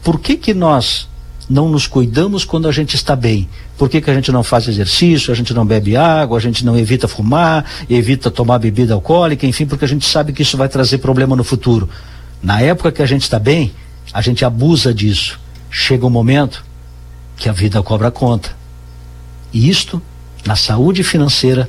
Por que que nós não nos cuidamos quando a gente está bem? Por que, que a gente não faz exercício, a gente não bebe água, a gente não evita fumar, evita tomar bebida alcoólica, enfim, porque a gente sabe que isso vai trazer problema no futuro. Na época que a gente está bem, a gente abusa disso. Chega um momento que a vida cobra conta. E isto, na saúde financeira,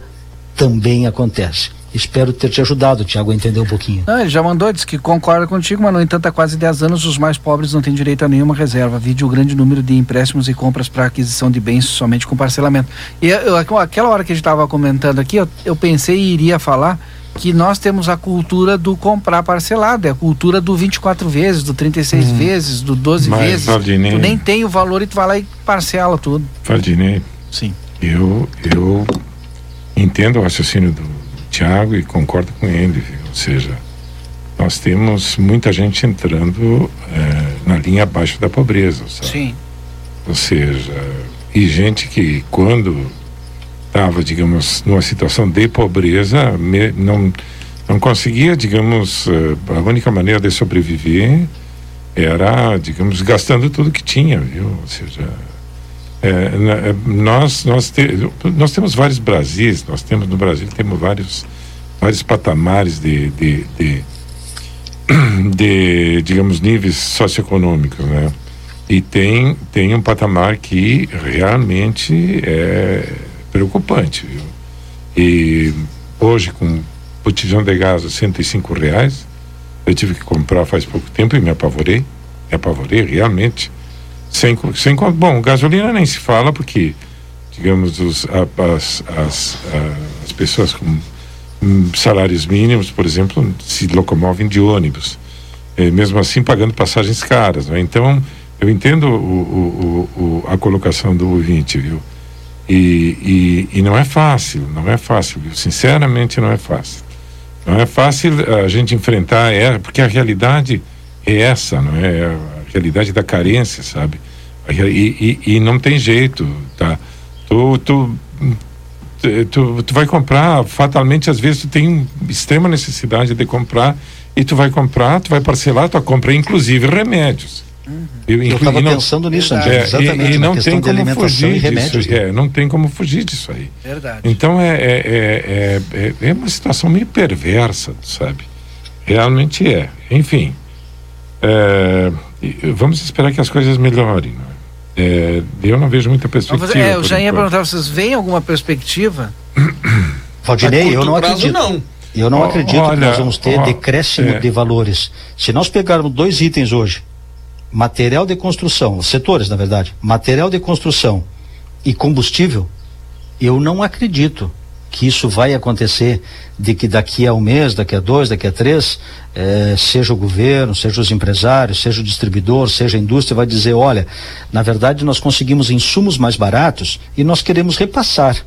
também acontece. Espero ter te ajudado, Tiago, a entender um pouquinho. Não, ele já mandou, disse que concorda contigo, mas no entanto há quase 10 anos os mais pobres não têm direito a nenhuma reserva. Vide o grande número de empréstimos e compras para aquisição de bens somente com parcelamento. E eu, aquela hora que a gente estava comentando aqui, eu, eu pensei e iria falar que nós temos a cultura do comprar parcelado, é a cultura do 24 vezes, do 36 vezes, do 12 Mas, vezes. Valdinei- Tu nem tem o valor e tu vai lá e parcela tudo. Valdinei, Sim. eu, eu entendo o raciocínio do Tiago e concordo com ele. viu? Ou seja, nós temos muita gente entrando eh, na linha abaixo da pobreza. Sabe? Sim. Ou seja, e gente que quando estava, digamos, numa situação de pobreza, me- não, não conseguia, digamos, eh, a única maneira de sobreviver era, digamos, gastando tudo que tinha, viu? Ou seja, é, é, nós, nós, te- nós temos vários Brasis, nós temos no Brasil temos vários, vários patamares de, de, de, de, digamos, níveis socioeconômicos, né? E tem, tem um patamar que realmente é preocupante, viu? E hoje, com botijão de gás a 105 reais, eu tive que comprar faz pouco tempo e me apavorei, me apavorei realmente. Sem, sem, bom, gasolina nem se fala porque, digamos, os, as, as, as pessoas com hum, salários mínimos, por exemplo, se locomovem de ônibus, é, mesmo assim pagando passagens caras. Né? Então, eu entendo o, o, o, a colocação do ouvinte, viu? E, e, e, não é fácil, não é fácil, viu? Sinceramente, não é fácil. Não é fácil a gente enfrentar, é, porque a realidade é essa, não é? A realidade da carência, sabe? E, e, e não tem jeito, tá? Tu, tu, tu, tu vai comprar, fatalmente, às vezes tu tem extrema necessidade de comprar e tu vai comprar, tu vai parcelar tua compra, inclusive remédios. Uhum. Eu estava pensando nisso, André, é, exatamente. E, e não tem como fugir disso. Né? É, não tem como fugir disso aí. Verdade. Então é, é, é, é, é uma situação meio perversa, sabe? Realmente é. Enfim, é, vamos esperar que as coisas melhorem. Né? É, eu não vejo muita perspectiva. É, eu já ia perguntar, vocês veem alguma perspectiva? Valdinei, eu não acredito. Não. Eu não acredito olha, que nós vamos ter decréscimo é. de valores. Se nós pegarmos dois itens hoje, material de construção, setores, na verdade, material de construção e combustível, eu não acredito que isso vai acontecer de que daqui a um mês, daqui a dois, daqui a três, eh, seja o governo, seja os empresários, seja o distribuidor, seja a indústria, vai dizer, olha, na verdade nós conseguimos insumos mais baratos e nós queremos repassar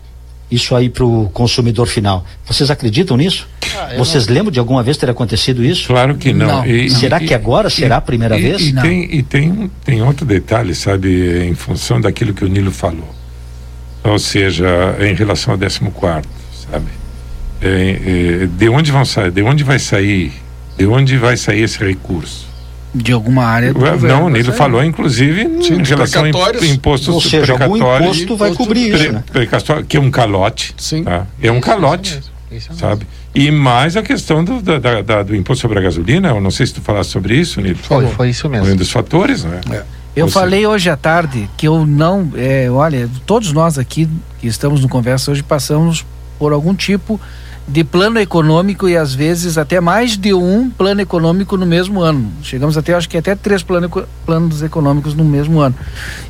isso aí para o consumidor final. Vocês acreditam nisso? Ah, Vocês não... lembram de alguma vez ter acontecido isso? Claro que não. não. E, será e, que agora e, será a primeira vez? E, tem, e tem, tem outro detalhe, sabe, em função daquilo que o Nilo falou. Ou seja, em relação ao 14 sabe? É, é, de onde vão sair? De onde vai sair? De onde vai sair esse recurso? de alguma área do Não, governo, o Nilo falou, inclusive, Sim, em relação a impostos Ou seja, algum imposto vai cobrir isso, né? Que é um calote. Sim. Tá? É um calote, isso sabe? E mais a questão do, da, da, do imposto sobre a gasolina, eu não sei se tu falaste sobre isso, Nilo. Foi, foi isso mesmo. Um dos fatores, né? É. Eu Você... falei hoje à tarde que eu não, é, olha, todos nós aqui que estamos no Conversa hoje passamos por algum tipo de plano econômico e às vezes até mais de um plano econômico no mesmo ano. Chegamos até, acho que até três plano, planos econômicos no mesmo ano.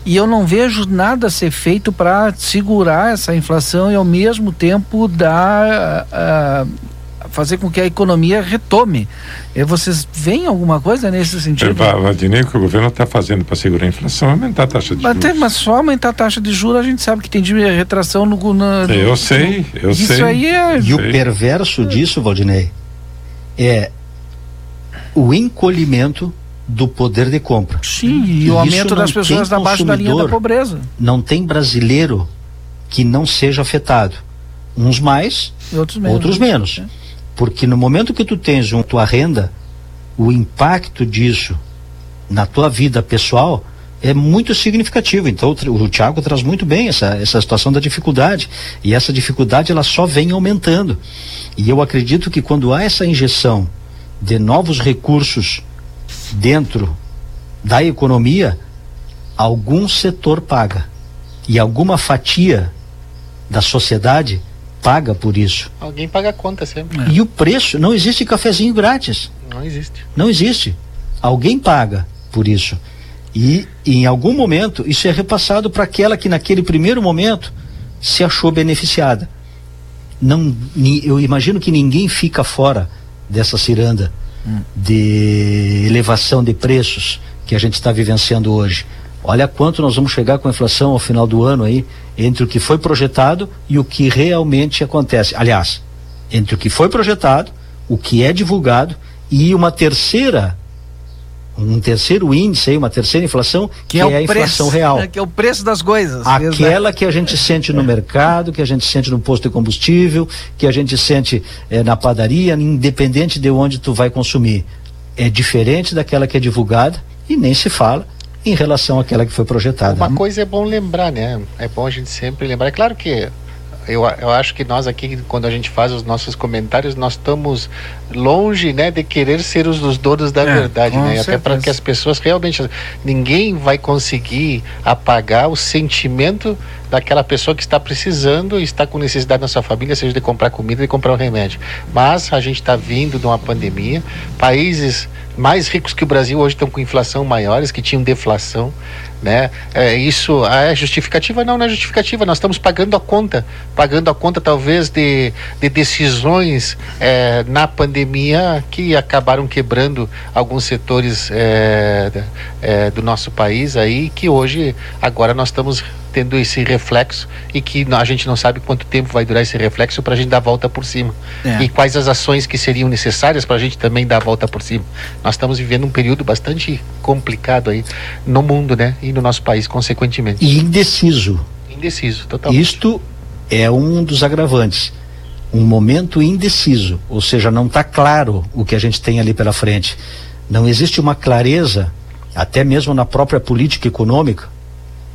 E eu não vejo nada a ser feito para segurar essa inflação e ao mesmo tempo dar. Uh, fazer com que a economia retome. E vocês veem alguma coisa nesse sentido? Valdinei, o que o governo está fazendo para segurar a inflação é aumentar a taxa de mas juros. Tem, mas só aumentar a taxa de juros a gente sabe que tem de retração no. no, no eu sei, eu isso sei. Isso aí é. E o perverso disso, Valdinei, é o encolhimento do poder de compra. Sim, e, e o aumento das pessoas abaixo da linha da pobreza. Não tem brasileiro que não seja afetado. Uns mais, outros menos. Outros menos. É. Porque no momento que tu tens uma tua renda, o impacto disso na tua vida pessoal é muito significativo. Então o, o Tiago traz muito bem essa, essa situação da dificuldade. E essa dificuldade ela só vem aumentando. E eu acredito que quando há essa injeção de novos recursos dentro da economia, algum setor paga. E alguma fatia da sociedade paga por isso. Alguém paga a conta sempre. É. E o preço, não existe cafezinho grátis. Não existe. Não existe. Alguém paga por isso. E, e em algum momento isso é repassado para aquela que naquele primeiro momento se achou beneficiada. Não, eu imagino que ninguém fica fora dessa ciranda hum. de elevação de preços que a gente está vivenciando hoje. Olha quanto nós vamos chegar com a inflação ao final do ano aí, entre o que foi projetado e o que realmente acontece. Aliás, entre o que foi projetado, o que é divulgado e uma terceira um terceiro índice aí, uma terceira inflação, que, que é, é, a inflação preço, real. Que é o preço das coisas. Aquela que a gente sente no mercado, que a gente sente no posto de combustível, que a gente sente eh, na padaria, independente de onde tu vai consumir. É diferente daquela que é divulgada e nem se fala em relação àquela que foi projetada. Uma coisa é bom lembrar, né? É bom a gente sempre lembrar. É claro que eu, eu acho que nós aqui, quando a gente faz os nossos comentários, nós estamos longe, né, de querer ser os, os donos da É, verdade, né? Até para que as pessoas realmente ninguém vai conseguir apagar o sentimento daquela pessoa que está precisando e está com necessidade na sua família, seja de comprar comida, de comprar um remédio. Mas a gente está vindo de uma pandemia, países mais ricos que o Brasil hoje estão com inflação maiores, que tinham deflação, né? É, isso ah, é justificativa? Não, não é justificativa. Nós estamos pagando a conta, pagando a conta talvez de, de decisões é, na pandemia que acabaram quebrando alguns setores é, é, do nosso país aí, que hoje agora nós estamos tendo esse reflexo e que a gente não sabe quanto tempo vai durar esse reflexo para a gente dar a volta por cima. É. E quais as ações que seriam necessárias para a gente também dar a volta por cima. Nós estamos vivendo um período bastante complicado aí no mundo, né? E no nosso país, consequentemente. E indeciso. Indeciso, total. Isto é um dos agravantes. Um momento indeciso, ou seja, não está claro o que a gente tem ali pela frente. Não existe uma clareza, até mesmo na própria política econômica.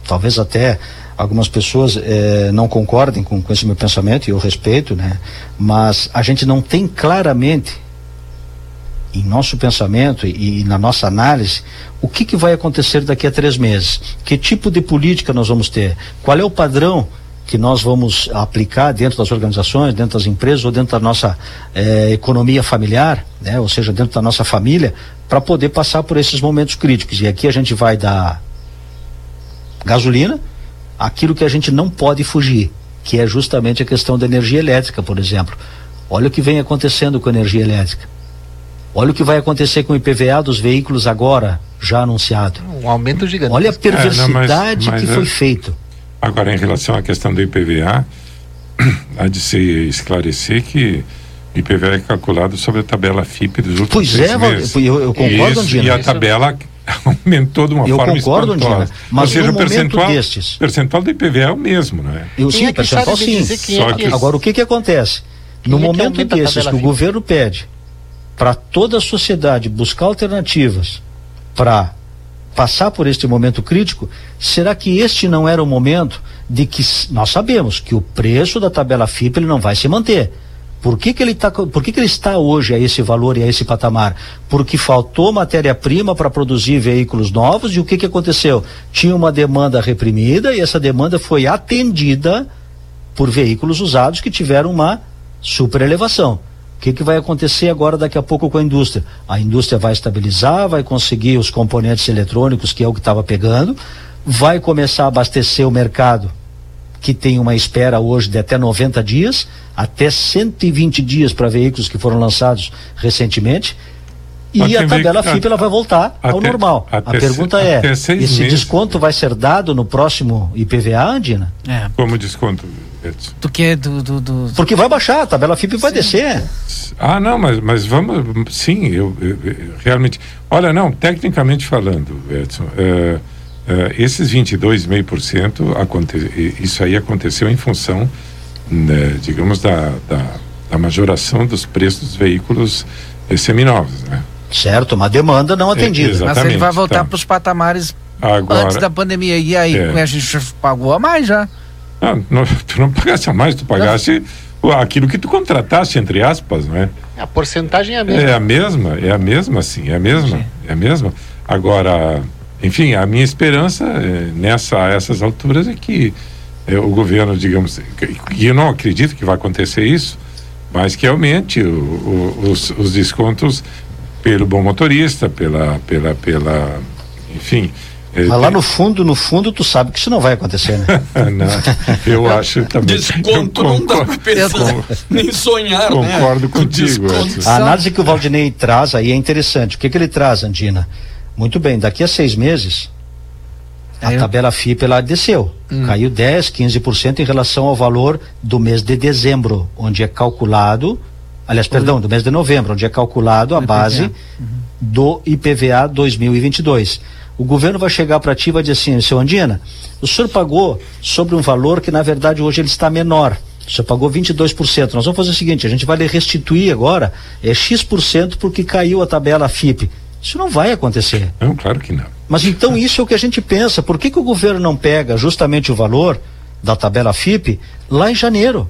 Talvez até algumas pessoas eh, não concordem com, com esse meu pensamento, e eu respeito, né? Mas a gente não tem claramente em nosso pensamento e, e na nossa análise o que, que vai acontecer daqui a três meses. Que tipo de política nós vamos ter? Qual é o padrão que nós vamos aplicar dentro das organizações, dentro das empresas ou dentro da nossa eh, economia familiar, né? ou seja, dentro da nossa família, para poder passar por esses momentos críticos. E aqui a gente vai dar gasolina, aquilo que a gente não pode fugir, que é justamente a questão da energia elétrica, por exemplo. Olha o que vem acontecendo com a energia elétrica. Olha o que vai acontecer com o IPVA dos veículos agora, já anunciado. Um aumento gigante. Olha a É, não, mas- perversidade mas que é- foi feito. Agora, em relação à questão do IPVA, há de se esclarecer que o IPVA é calculado sobre a tabela FIP dos últimos Pois é, meses. eu- eu concordo, Isso, Andina. E a Isso- tabela aumentou de uma Eu forma concordo, espantosa. Andina, mas Ou seja, no o momento percentual, destes- percentual do IPVA é o mesmo, não é? Eu Quem sim, é que percentual me sim. quem Só é que- que... Agora, o que que acontece? no é que momento a desses que o governo pede para toda a sociedade buscar alternativas para passar por este momento crítico, será que este não era o momento de que nós sabemos que o preço da tabela FIP ele não vai se manter? Por que, que ele tá, por que, que ele está hoje a esse valor e a esse patamar? Porque faltou matéria-prima para produzir veículos novos e o que, que aconteceu? Tinha uma demanda reprimida e essa demanda foi atendida por veículos usados que tiveram uma super elevação. O que, que vai acontecer agora daqui a pouco com a indústria? A indústria vai estabilizar, vai conseguir os componentes eletrônicos, que é o que estava pegando, vai começar a abastecer o mercado, que tem uma espera hoje de até 90 dias, até 120 dias para veículos que foram lançados recentemente. Mas E a tabela veículo- FIP ela vai voltar ao até- normal. A pergunta se- é: esse meses. desconto vai ser dado no próximo IPVA, Andina? É. Como desconto, Edson? Do que? Do, do, do- Porque vai baixar, a tabela FIP vai descer. Ah, não, mas, mas vamos. Sim, eu, eu- eu- realmente. Olha, não, tecnicamente falando, Edson, é, é, esses 22,5%, aconte, isso aí aconteceu em função, né, digamos, da, da, da majoração dos preços dos veículos eh, seminovos. Né? Certo, uma demanda não atendida. exato. Mas ele vai voltar tá. para os patamares Agora, antes da pandemia. E aí, É. a gente pagou a mais já. não, não, tu não pagasse a mais, tu pagasse o- aquilo que tu contratasse, entre aspas, não é? A porcentagem é a mesma. É a mesma, é a mesma, sim, é a mesma, é a mesma. Agora, enfim, a minha esperança eh, nessa a essas alturas é que eh, o governo, digamos, que- e eu não acredito que vai acontecer isso, mas que aumente o- o- os, os descontos pelo bom motorista, pela, pela, pela, enfim. eh, Mas lá no fundo, no fundo, tu sabe que isso não vai acontecer, né? não, eu acho também. Desconto eu não dá pra pensar, nem sonhar, né? concordo Com contigo, desconto. A análise que o Valdinei traz aí é interessante. O que, que ele traz, Andina? Muito bem, daqui a seis meses, a Aí eu- tabela FIP ela desceu. Caiu 10, 15% em relação ao valor do mês de dezembro, onde é calculado, aliás, perdão, do mês de novembro, onde é calculado a base IPVA. do IPVA 2022. O governo vai chegar para ti e vai dizer assim, seu Andina, o senhor pagou sobre um valor que na verdade hoje ele está menor. O senhor pagou 22%. Nós vamos fazer o seguinte, a gente vai lhe restituir agora é X% porque caiu a tabela FIP. Isso não vai acontecer. Não, claro que não. Mas então isso é o que a gente pensa. Por que, que o governo não pega justamente o valor da tabela FIP lá em janeiro.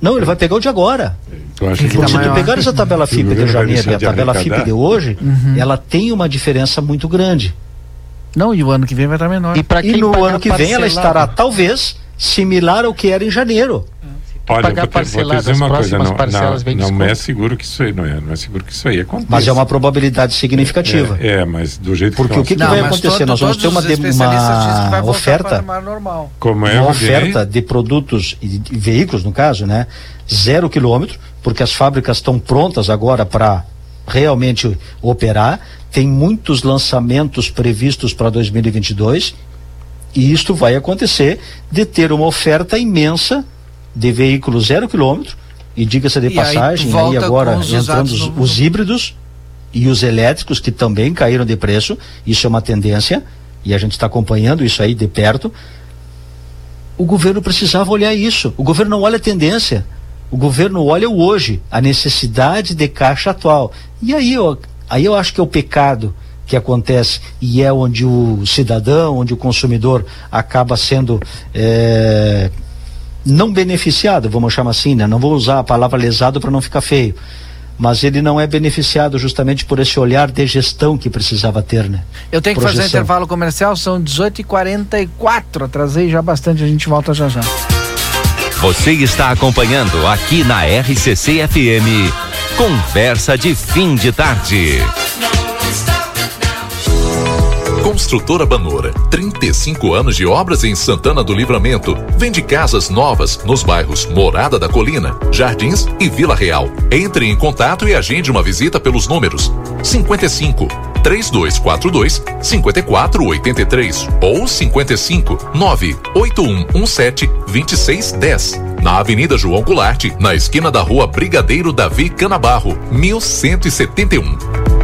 Não, ele vai pegar o de agora. Eu acho Tem que Porque se tu pegar essa tabela FIP de janeiro e a tabela arrecadar? FIP de hoje, Uhum. ela tem uma diferença muito grande. Não, e o ano que vem vai estar menor. E para E quem no ano que vem ela parcelado? estará, talvez, similar ao que era em janeiro. Olha, pagar vou, te, vou uma coisa, não, parcelas não, vem não desconto. é seguro que isso aí, não é, não é seguro que isso aí aconteça. Mas é uma probabilidade significativa. É, é, mas do jeito Porque que o que, que Não, vai acontecer? todo- Nós vamos ter uma, de- uma oferta como é uma oferta de produtos e de veículos, no caso, né? Zero quilômetro, porque as fábricas estão prontas agora para realmente operar. Tem muitos lançamentos previstos para 2022 e isto vai acontecer de ter uma oferta imensa de veículos zero quilômetro e diga-se de E aí passagem, aí, volta agora os entrando os, no- os híbridos e os elétricos que também caíram de preço, isso é uma tendência e a gente está acompanhando isso aí de perto. O governo precisava olhar isso. O governo não olha a tendência. O governo olha o hoje, a necessidade de caixa atual. E aí eu, aí eu acho que é o pecado que acontece e é onde o cidadão, onde o consumidor acaba sendo eh, não beneficiado, vamos chamar assim, né? Não vou usar a palavra lesado para não ficar feio. Mas ele não é beneficiado justamente por esse olhar de gestão que precisava ter, né? Eu tenho que fazer um Projeção. intervalo comercial, são 18h44. Atrasei já bastante, a gente volta já já. Você está acompanhando aqui na RCC FM. Conversa de fim de tarde. Construtora Banora, 35 anos de obras em Santana do Livramento. Vende casas novas nos bairros Morada da Colina, Jardins e Vila Real. Entre em contato e agende uma visita pelos números 55 3242 5483 ou 55 98117 2610. Na Avenida João Goulart, na esquina da Rua Brigadeiro Davi Canabarro, 1171.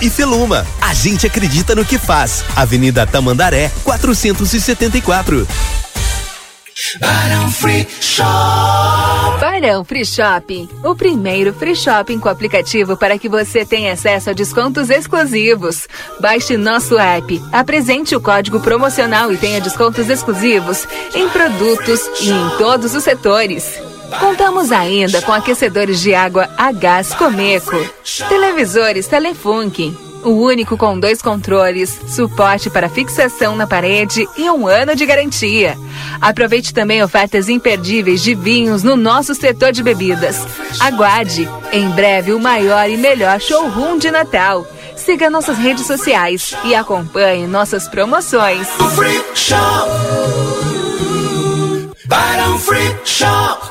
e Feluma. A gente acredita no que faz. Avenida Tamandaré, 474. Barão Free Shop. Barão Free Shopping, o primeiro free shopping com aplicativo para que você tenha acesso a descontos exclusivos. Baixe nosso app, apresente o código promocional e tenha descontos exclusivos em produtos e em todos os setores. Contamos ainda com aquecedores de água a gás Comeco, televisores Telefunken, o único com dois controles, suporte para fixação na parede e um ano de garantia. Aproveite também ofertas imperdíveis de vinhos no nosso setor de bebidas. Aguarde, em breve o maior e melhor showroom de Natal. Siga nossas redes sociais e acompanhe nossas promoções. Shop. Barão Free Shop.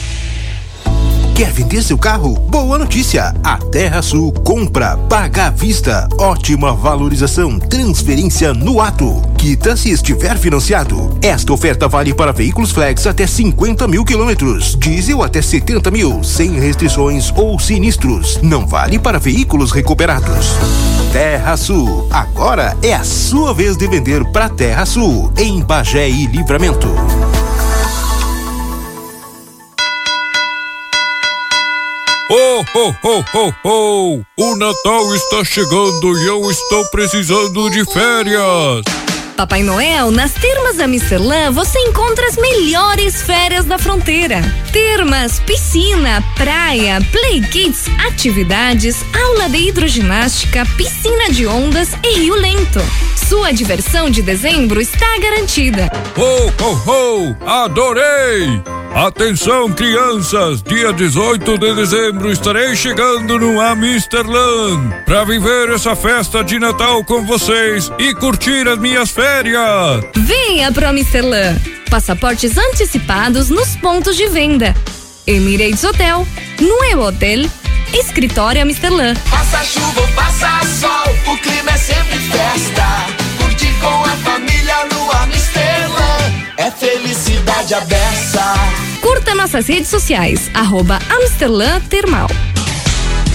Quer vender seu carro? Boa notícia! A Terra Sul compra, paga à vista, ótima valorização, transferência no ato. Quita se estiver financiado. Esta oferta vale para veículos flex até 50 mil quilômetros, diesel até 70 mil, sem restrições ou sinistros. Não vale para veículos recuperados. Terra Sul, agora é a sua vez de vender para Terra Sul, em Bagé e Livramento. Ho, ho, ho, ho! O Natal está chegando e eu estou precisando de férias! Papai Noel, nas Termas da Miscelã você encontra as melhores férias da fronteira. Termas, piscina, praia, play kids, atividades, aula de hidroginástica, piscina de ondas e rio lento. Sua diversão de dezembro está garantida. Ho, ho, ho! Adorei! Atenção, crianças! Dia 18 de dezembro estarei chegando no Amsterland para viver essa festa de Natal com vocês e curtir as minhas férias. Venha pro Amsterland. Passaportes antecipados nos pontos de venda. Emirates Hotel, Nuevo Hotel, Escritório Amsterland. Passa chuva ou passa sol, o clima é sempre festa. Curtir com a família no é felicidade à beça. Curta nossas redes sociais, arroba Amsterland Termal.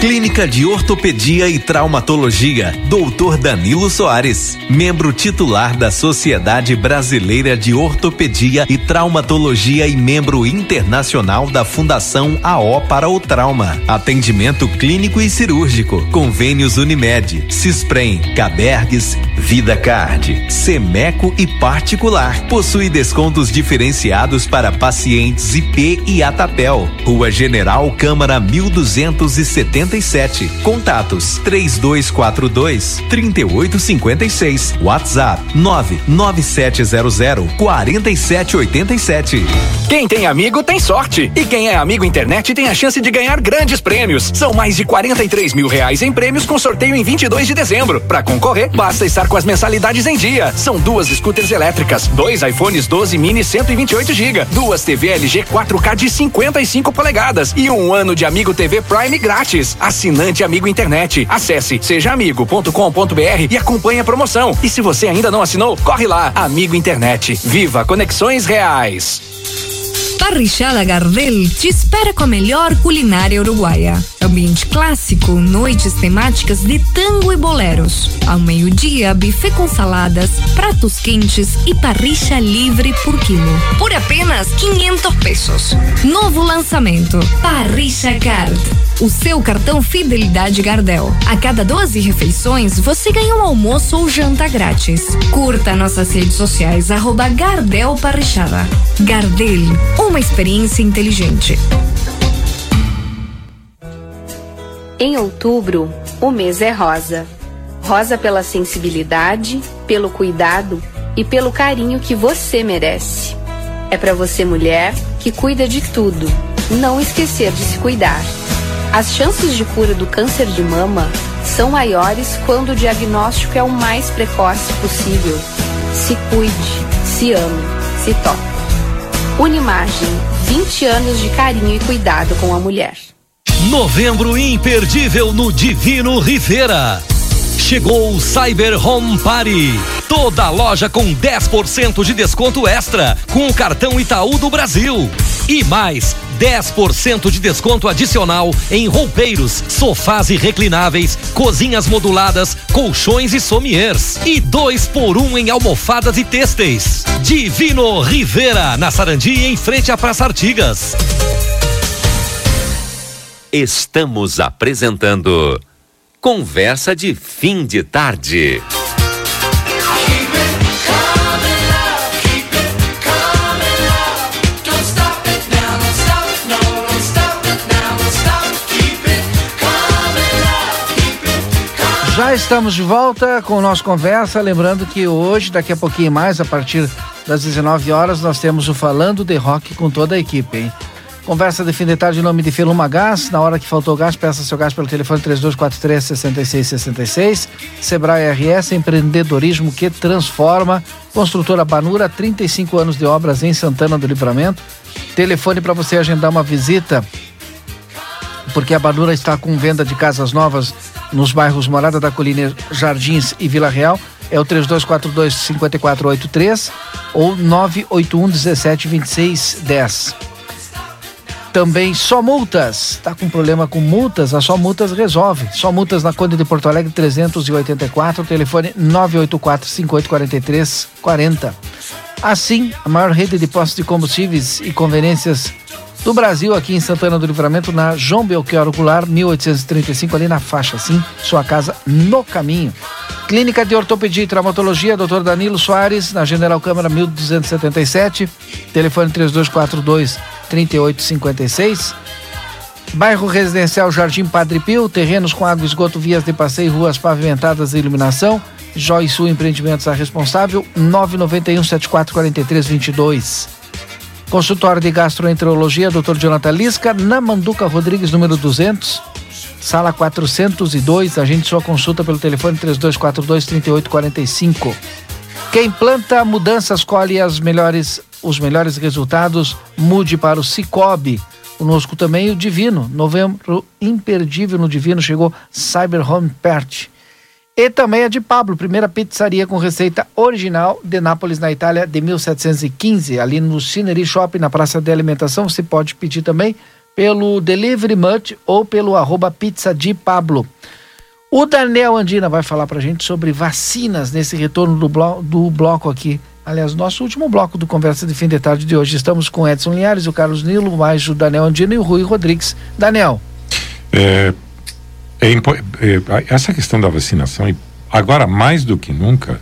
Clínica de Ortopedia e Traumatologia, Dr. Danilo Soares, membro titular da Sociedade Brasileira de Ortopedia e Traumatologia e membro internacional da Fundação AO para o Trauma. Atendimento clínico e cirúrgico. Convênios Unimed, Cisprem, Cabergues, Vida Card, Semeco e particular. Possui descontos diferenciados para pacientes IP e Atapel. Rua General Câmara 1270 57. Contatos 3242 3856. WhatsApp 99700 4787. Quem tem amigo tem sorte. E quem é amigo internet tem a chance de ganhar grandes prêmios. São mais de 43 mil reais em prêmios com sorteio em 22 de dezembro. Para concorrer, basta estar com as mensalidades em dia. São duas scooters elétricas, dois iPhones 12 mini 128 GB, duas TV LG 4K de 55 polegadas e um ano de Amigo TV Prime grátis. Assinante Amigo Internet. Acesse sejaamigo.com.br e acompanhe a promoção. E se você ainda não assinou, corre lá. Amigo Internet. Viva conexões reais. Parrichada Gardel te espera com a melhor culinária uruguaia. Ambiente clássico, noites temáticas de tango e boleros. Ao meio-dia, buffet com saladas, pratos quentes e parricha livre por quilo. Por apenas 500 pesos. Novo lançamento: Parricha Card. O seu cartão Fidelidade Gardel. A cada 12 refeições, você ganha um almoço ou janta grátis. Curta nossas redes sociais, arroba Gardel Parrichada. Gardel, uma experiência inteligente. Em outubro, o mês é rosa. Rosa pela sensibilidade, pelo cuidado e pelo carinho que você merece. É para você, mulher, que cuida de tudo, não esquecer de se cuidar. As chances de cura do câncer de mama são maiores quando o diagnóstico é o mais precoce possível. Se cuide, se ame, se toque. Unimagem, 20 anos de carinho e cuidado com a mulher. Novembro imperdível no Divino Rivera. Chegou o Cyber Home Party. Toda loja com 10% de desconto extra com o cartão Itaú do Brasil. E mais 10% de desconto adicional em roupeiros, sofás e reclináveis, cozinhas moduladas, colchões e sommiers. E dois por um em almofadas e têxteis. Divino Rivera, na Sarandi, em frente à Praça Artigas. Estamos apresentando Conversa de Fim de Tarde. Já estamos de volta com o nosso conversa, lembrando que hoje, daqui a pouquinho mais, a partir das 19 horas, nós temos o Falando de Rock com toda a equipe, hein? Conversa de fim de tarde em nome de Feluma Gás. Na hora que faltou gás, peça seu gás pelo telefone 3243 6666. Sebrae RS, empreendedorismo que transforma. Construtora Banura, 35 anos de obras em Santana do Livramento. Telefone para você agendar uma visita, porque a Banura está com venda de casas novas nos bairros Morada da Colina, Jardins e Vila Real. É o 3242 5483 ou 981 17 26 10. Também só multas. Tá com problema com multas? A só multas resolve. Só multas na Conde de Porto Alegre 384, telefone 984 5843 40. Assim, a maior rede de postos de combustíveis e conveniências do Brasil, aqui em Santana do Livramento, na João Belchior Goulart, 1835, ali na faixa, assim, sua casa no caminho. Clínica de Ortopedia e Traumatologia, Dr. Danilo Soares, na General Câmara 1277, telefone 3242 3856. Bairro Residencial Jardim Padre Pio, terrenos com água, esgoto, vias de passeio, ruas pavimentadas e iluminação. Joy Sul Empreendimentos a responsável, 991 7443 22. Consultório de Gastroenterologia, Dr. Jonathan Lisca, na Manduca Rodrigues, número 200, sala 402. Agende sua consulta pelo telefone 3242 3845. Quem planta mudanças colhe as melhores, os melhores resultados. Mude para o Cicobi. Conosco também o Divino. Novembro imperdível no Divino chegou Cyber Home Pert. E também a de Pablo, primeira pizzaria com receita original de Nápoles, na Itália, de 1715, ali no Cineri Shopping, na Praça de Alimentação. Você pode pedir também pelo Delivery Much ou pelo arroba pizza de Pablo. O Daniel Andina vai falar pra gente sobre vacinas nesse retorno do, blo do bloco aqui. Aliás, nosso último bloco do Conversa de Fim de Tarde de hoje. Estamos com Edson Linhares, o Carlos Nilo, mais o Daniel Andina e o Rui Rodrigues. Daniel. É, é, é, essa questão da vacinação, agora mais do que nunca,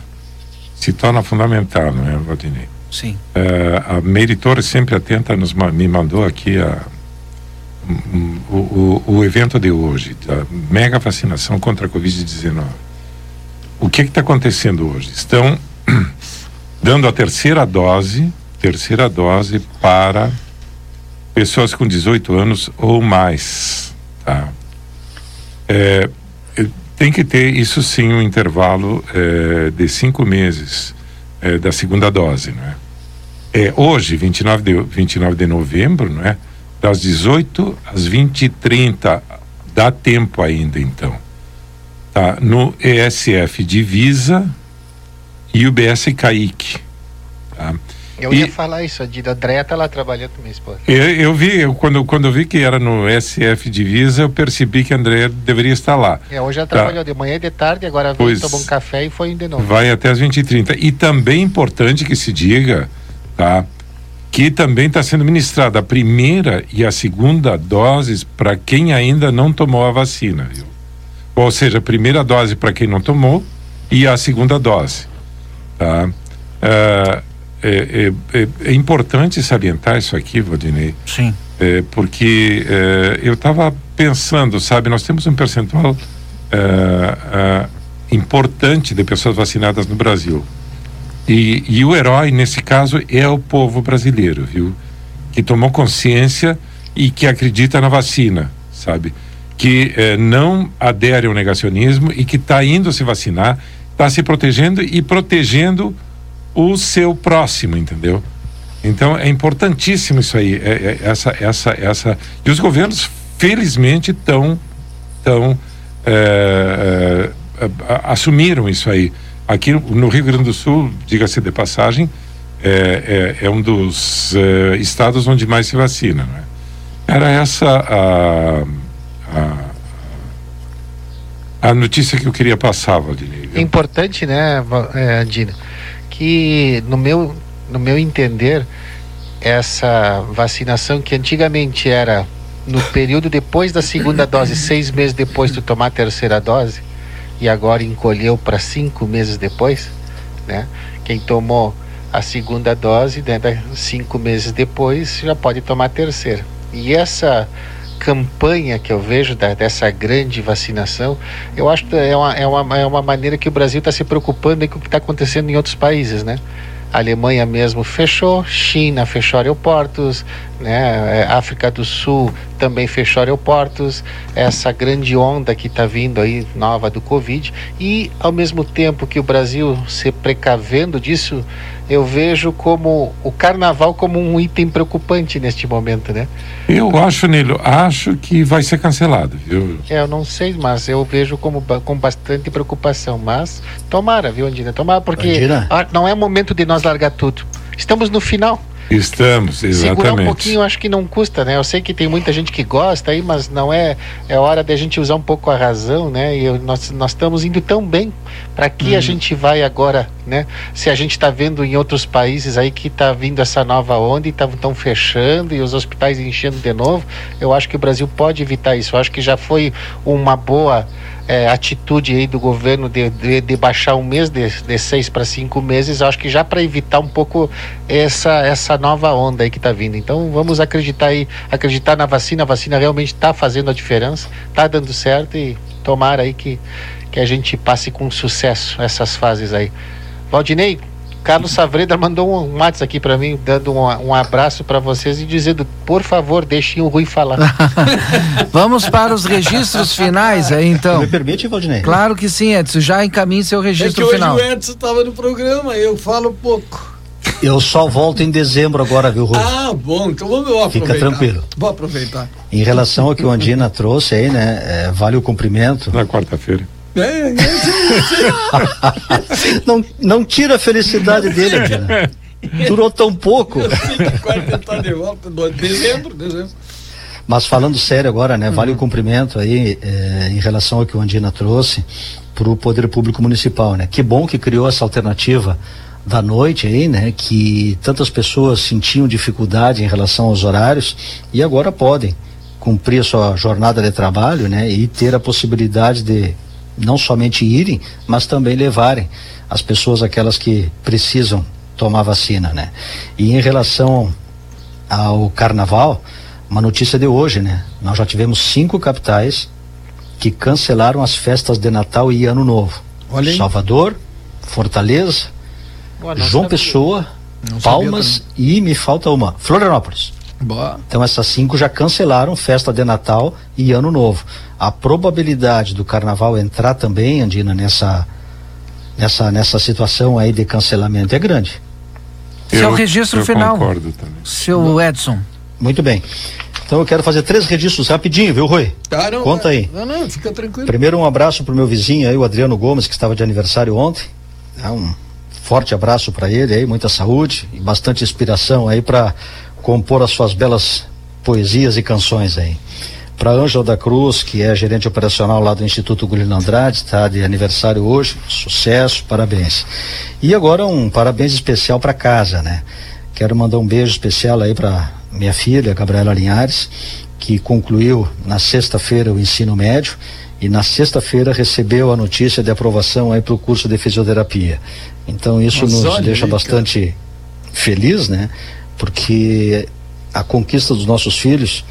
se torna fundamental, não é, Valdinei? Sim. É, a Meire Torres, sempre atenta, nos, me mandou aqui a, o, o, o evento de hoje, da mega vacinação contra a Covid-19. O que está acontecendo hoje? Estão dando a terceira dose, terceira dose para pessoas com 18 anos ou mais, tá? É, tem que ter isso sim um intervalo é, de cinco meses é, da segunda dose, não é? É hoje, 29 de, 29 de novembro, não é? Das 18 às 20 e 30 dá tempo ainda então. Tá no ESF Divisa e o BS Caique. Tá? Eu e, ia falar isso, a Dida Andréia tá lá trabalhando com minha esposa. Eu, eu vi, eu, quando, quando eu vi que era no SF Divisa, eu percebi que a Andréia deveria estar lá. É, hoje ela tá. trabalhou de manhã e de tarde, agora veio, tomou um café e foi de novo. Vai até as 20h30. E também é importante que se diga, tá? Que também está sendo ministrada a primeira e a segunda doses para quem ainda não tomou a vacina, viu? Ou seja, a primeira dose para quem não tomou e a segunda dose, tá? Uh, é, é, é, é, importante salientar isso aqui, Valdinei. Sim. É, porque é, eu estava pensando, sabe, nós temos um percentual é, importante de pessoas vacinadas no Brasil. E, e, o herói, nesse caso, é o povo brasileiro, viu? Que tomou consciência e que acredita na vacina, sabe? Que não adere ao negacionismo e que está indo se vacinar, está se protegendo e protegendo o seu próximo, entendeu? Então é importantíssimo isso aí, é, é, essa, essa, essa. E os governos, felizmente, estão tão, é, é, é, assumiram isso aí. Aqui no Rio Grande do Sul, diga-se de passagem, é, é, um dos estados onde mais se vacina. Né? Era essa a, a, a, notícia que eu queria passar, Valdinei. É importante, né, Andina? Que no meu no meu entender essa vacinação que antigamente era no período depois da segunda dose, seis meses depois de tomar a terceira dose, e agora encolheu para cinco meses depois, né? Quem tomou a segunda dose, né, cinco meses depois, já pode tomar a terceira. E essa campanha que eu vejo da, dessa grande vacinação, eu acho que é uma, é uma, é uma maneira que o Brasil está se preocupando com o que está acontecendo em outros países, né? A Alemanha mesmo fechou, China fechou aeroportos, né? É, África do Sul também fechou aeroportos, essa grande onda que está vindo aí nova do Covid e ao mesmo tempo que o Brasil se precavendo disso, eu vejo como o carnaval como um item preocupante neste momento, né? Eu acho, Nilo, acho que vai ser cancelado, viu? É, eu não sei, mas eu vejo como com bastante preocupação. Mas tomara, viu, Andina? Tomara, porque Andina? não é momento de nós largar tudo. Estamos no final. Estamos, Segurar um exatamente. pouquinho, acho que não custa, né? Eu sei que tem muita gente que gosta aí, mas não é. É hora de a gente usar um pouco a razão, né? E eu- nós, nós estamos indo tão bem. Para que a Uhum. gente vai agora, né? Se a gente está vendo em outros países aí que está vindo essa nova onda e estão fechando e os hospitais enchendo de novo, eu acho que o Brasil pode evitar isso. Eu acho que já foi uma boa é, atitude aí do governo de, de, de baixar um mês de, de seis para cinco meses, acho que já para evitar um pouco essa, essa nova onda aí que está vindo. Então vamos acreditar aí, acreditar na vacina, a vacina realmente está fazendo a diferença, está dando certo e tomara aí que, que a gente passe com sucesso essas fases aí. Valdinei, Carlos Savreda mandou um WhatsApp aqui para mim, dando um, um abraço para vocês e dizendo, por favor, deixem o Rui falar. Vamos para os registros finais aí, então. Me permite, Valdinei? Claro que sim, Edson. Já encaminhe seu É que registro hoje final. o Edson estava no programa, eu falo pouco. Eu só volto em dezembro agora, viu, Rui? Ah, bom, então vamos eu Fica aproveitar. tranquilo. Vou aproveitar. Em relação ao que o Andina trouxe aí, né? é, vale o cumprimento. Na quarta-feira. É, não, não tira a felicidade dele, Andina. Durou tão pouco. Quarta tá de volta, dezembro, dezembro. Mas falando sério agora, né? Vale o cumprimento aí eh, em relação ao que o Andina trouxe para o Poder Público Municipal, né? Que bom que criou essa alternativa da noite aí, né? Que tantas pessoas sentiam dificuldade em relação aos horários e agora podem cumprir a sua jornada de trabalho, né? E ter a possibilidade de não somente irem, mas também levarem as pessoas aquelas que precisam tomar vacina, né? E em relação ao carnaval, uma notícia de hoje, né? Nós já tivemos cinco capitais que cancelaram as festas de Natal e Ano Novo. Olha aí. Salvador, Fortaleza, Boa, João sabia. Pessoa, Não Palmas e me falta uma, Florianópolis. Boa. Então essas cinco já cancelaram festa de Natal e Ano Novo. A probabilidade do Carnaval entrar também, Andina, nessa nessa nessa situação aí de cancelamento é grande. Seu registro final. Seu Edson. Muito bem. Então eu quero fazer três registros rapidinho, viu, Rui? Ah, não, Conta aí. Não, não, fica tranquilo. Primeiro um abraço pro meu vizinho aí, o Adriano Gomes, que estava de aniversário ontem. É um forte abraço para ele aí, muita saúde e bastante inspiração aí para compor as suas belas poesias e canções aí. Para Ângela da Cruz, que é gerente operacional lá do Instituto Gulino Andrade, está de aniversário hoje, sucesso, parabéns. E agora um parabéns especial para casa, né? Quero mandar um beijo especial aí para minha filha, Gabriela Linhares, que concluiu na sexta-feira o ensino médio e na sexta-feira recebeu a notícia de aprovação aí para o curso de fisioterapia. Então isso Mas nos deixa bastante feliz, né? Porque a conquista dos nossos filhos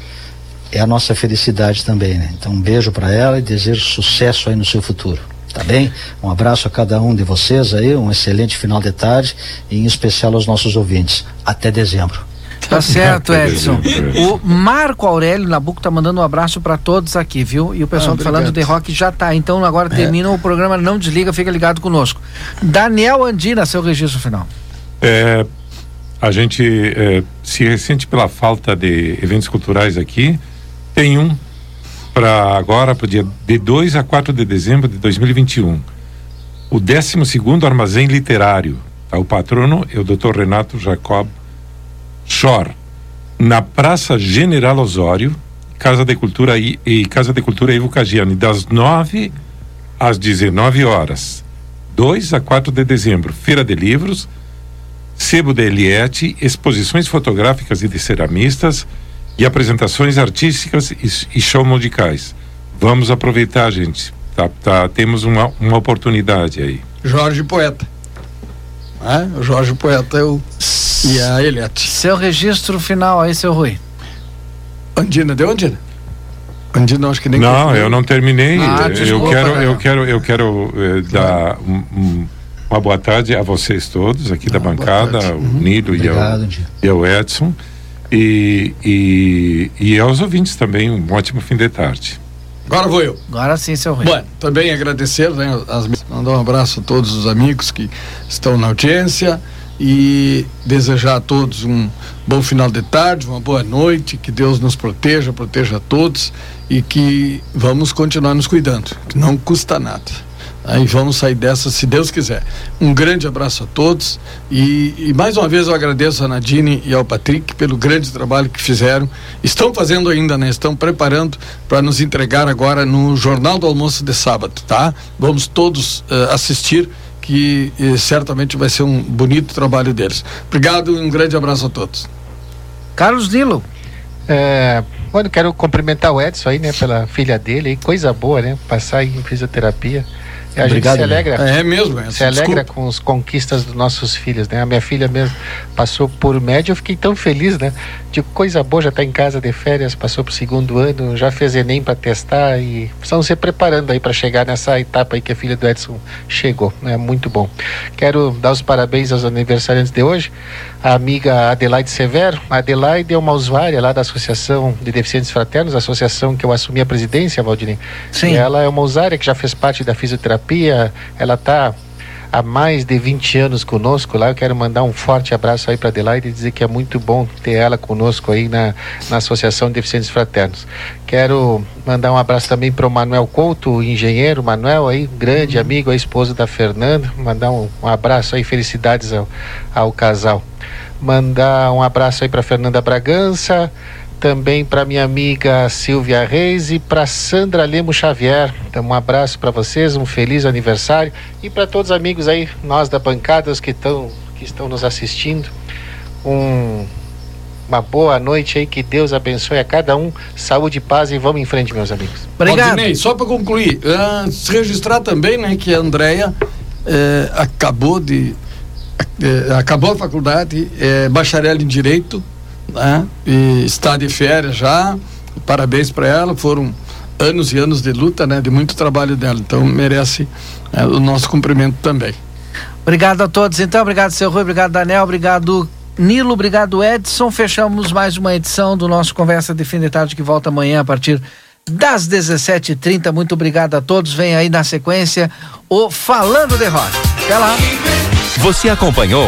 é a nossa felicidade também, né? Então um beijo para ela e desejo sucesso aí no seu futuro. Tá bem? Um abraço a cada um de vocês aí, um excelente final de tarde e em especial aos nossos ouvintes. Até dezembro. Tá certo, Edson. O Marco Aurélio Nabuco tá mandando um abraço para todos aqui, viu? E o pessoal Ah, falando de rock já tá. Então agora termina o programa, não desliga, fica ligado conosco. Daniel Andina, seu registro final. É, a gente é, se ressente pela falta de eventos culturais aqui. Tem um para agora, para o dia de 2 a 4 de dezembro de 2021. O 12 Armazém Literário. Tá? O patrono é o Dr. Renato Jacob Schor, na Praça General Osório, Casa de Cultura e, e Casa de Cultura Ivo Cagiani, das 9 às 19 horas. 2 a 4 de dezembro, Feira de Livros, Sebo de Eliette, exposições fotográficas e de ceramistas e apresentações artísticas e, e show musicais. Vamos aproveitar, gente. Tá, tá, temos uma, uma oportunidade aí. Jorge Poeta. Ah, o Jorge Poeta é o... e a Eliette. Seu registro final aí, seu Rui. Andina, deu Andina? Bandido, acho que nem. Não, eu não terminei. Ah, eu desculpa, quero, né? eu quero, eu quero eh, dar um- um- uma boa tarde a vocês todos aqui da bancada, o Nilo e ao, e ao Edson. E, e, e aos ouvintes também, um ótimo fim de tarde. Agora vou eu. Agora sim, seu Rui. Bom, também agradecer, né, as, mandar um abraço a todos os amigos que estão na audiência e desejar a todos um bom final de tarde, uma boa noite, que Deus nos proteja, proteja a todos e que vamos continuar nos cuidando, que não custa nada. Aí vamos sair dessa se Deus quiser. Um grande abraço a todos e, e mais uma vez eu agradeço a Nadine e ao Patrick pelo grande trabalho que fizeram. Estão fazendo ainda, né? Estão preparando para nos entregar agora no Jornal do Almoço de sábado, tá? Vamos todos eh, assistir que eh, certamente vai ser um bonito trabalho deles. Obrigado e um grande abraço a todos. Carlos Nilo. É, bueno, quero cumprimentar o Edson aí, né, pela filha dele, coisa boa, né, passar em fisioterapia. A Obrigado, gente se alegra. né? É mesmo, Edson, Se alegra desculpa. com as conquistas dos nossos filhos, né? A minha filha mesmo passou por médio, eu fiquei tão feliz, né? Coisa boa, já está em casa de férias, passou pro segundo ano, já fez Enem para testar e estão se preparando aí para chegar nessa etapa aí que a filha do Edson chegou, né? Muito bom. Quero dar os parabéns aos aniversariantes de hoje, a amiga Adelaide Severo. A Adelaide é uma usuária lá da Associação de Deficientes Fraternos, a associação que eu assumi a presidência, Valdinei. Sim. E ela é uma usuária que já fez parte da fisioterapia, ela está há mais de 20 anos conosco lá. Eu quero mandar um forte abraço aí para Adelaide e dizer que é muito bom ter ela conosco aí na, na Associação de Deficientes Fraternos. Quero mandar um abraço também para o Manuel Couto, engenheiro Manuel aí, grande amigo, a esposa da Fernanda. Mandar um, um abraço aí, felicidades ao, ao casal. Mandar um abraço aí para Fernanda Bragança, também para minha amiga Silvia Reis e para Sandra Lemo Xavier. Então, um abraço para vocês, um feliz aniversário e para todos os amigos aí, nós da bancada, os que estão que estão nos assistindo. Um uma boa noite aí, que Deus abençoe a cada um, saúde paz e vamos em frente, meus amigos. Valdinei, só para concluir, ah, se registrar também, né, que a Andrea eh, acabou de eh, acabou a faculdade, é bacharel em direito, né, e está de férias já. Parabéns para ela, foram anos e anos de luta, né, de muito trabalho dela. Então merece eh, o nosso cumprimento também. Obrigado a todos, então. Obrigado, seu Rui. Obrigado, Daniel. Obrigado, Nilo. Obrigado, Edson. Fechamos mais uma edição do nosso Conversa de Fim de Tarde que volta amanhã a partir das 17h30. Muito obrigado a todos. Vem aí na sequência o Falando de Rock. Até lá. Você acompanhou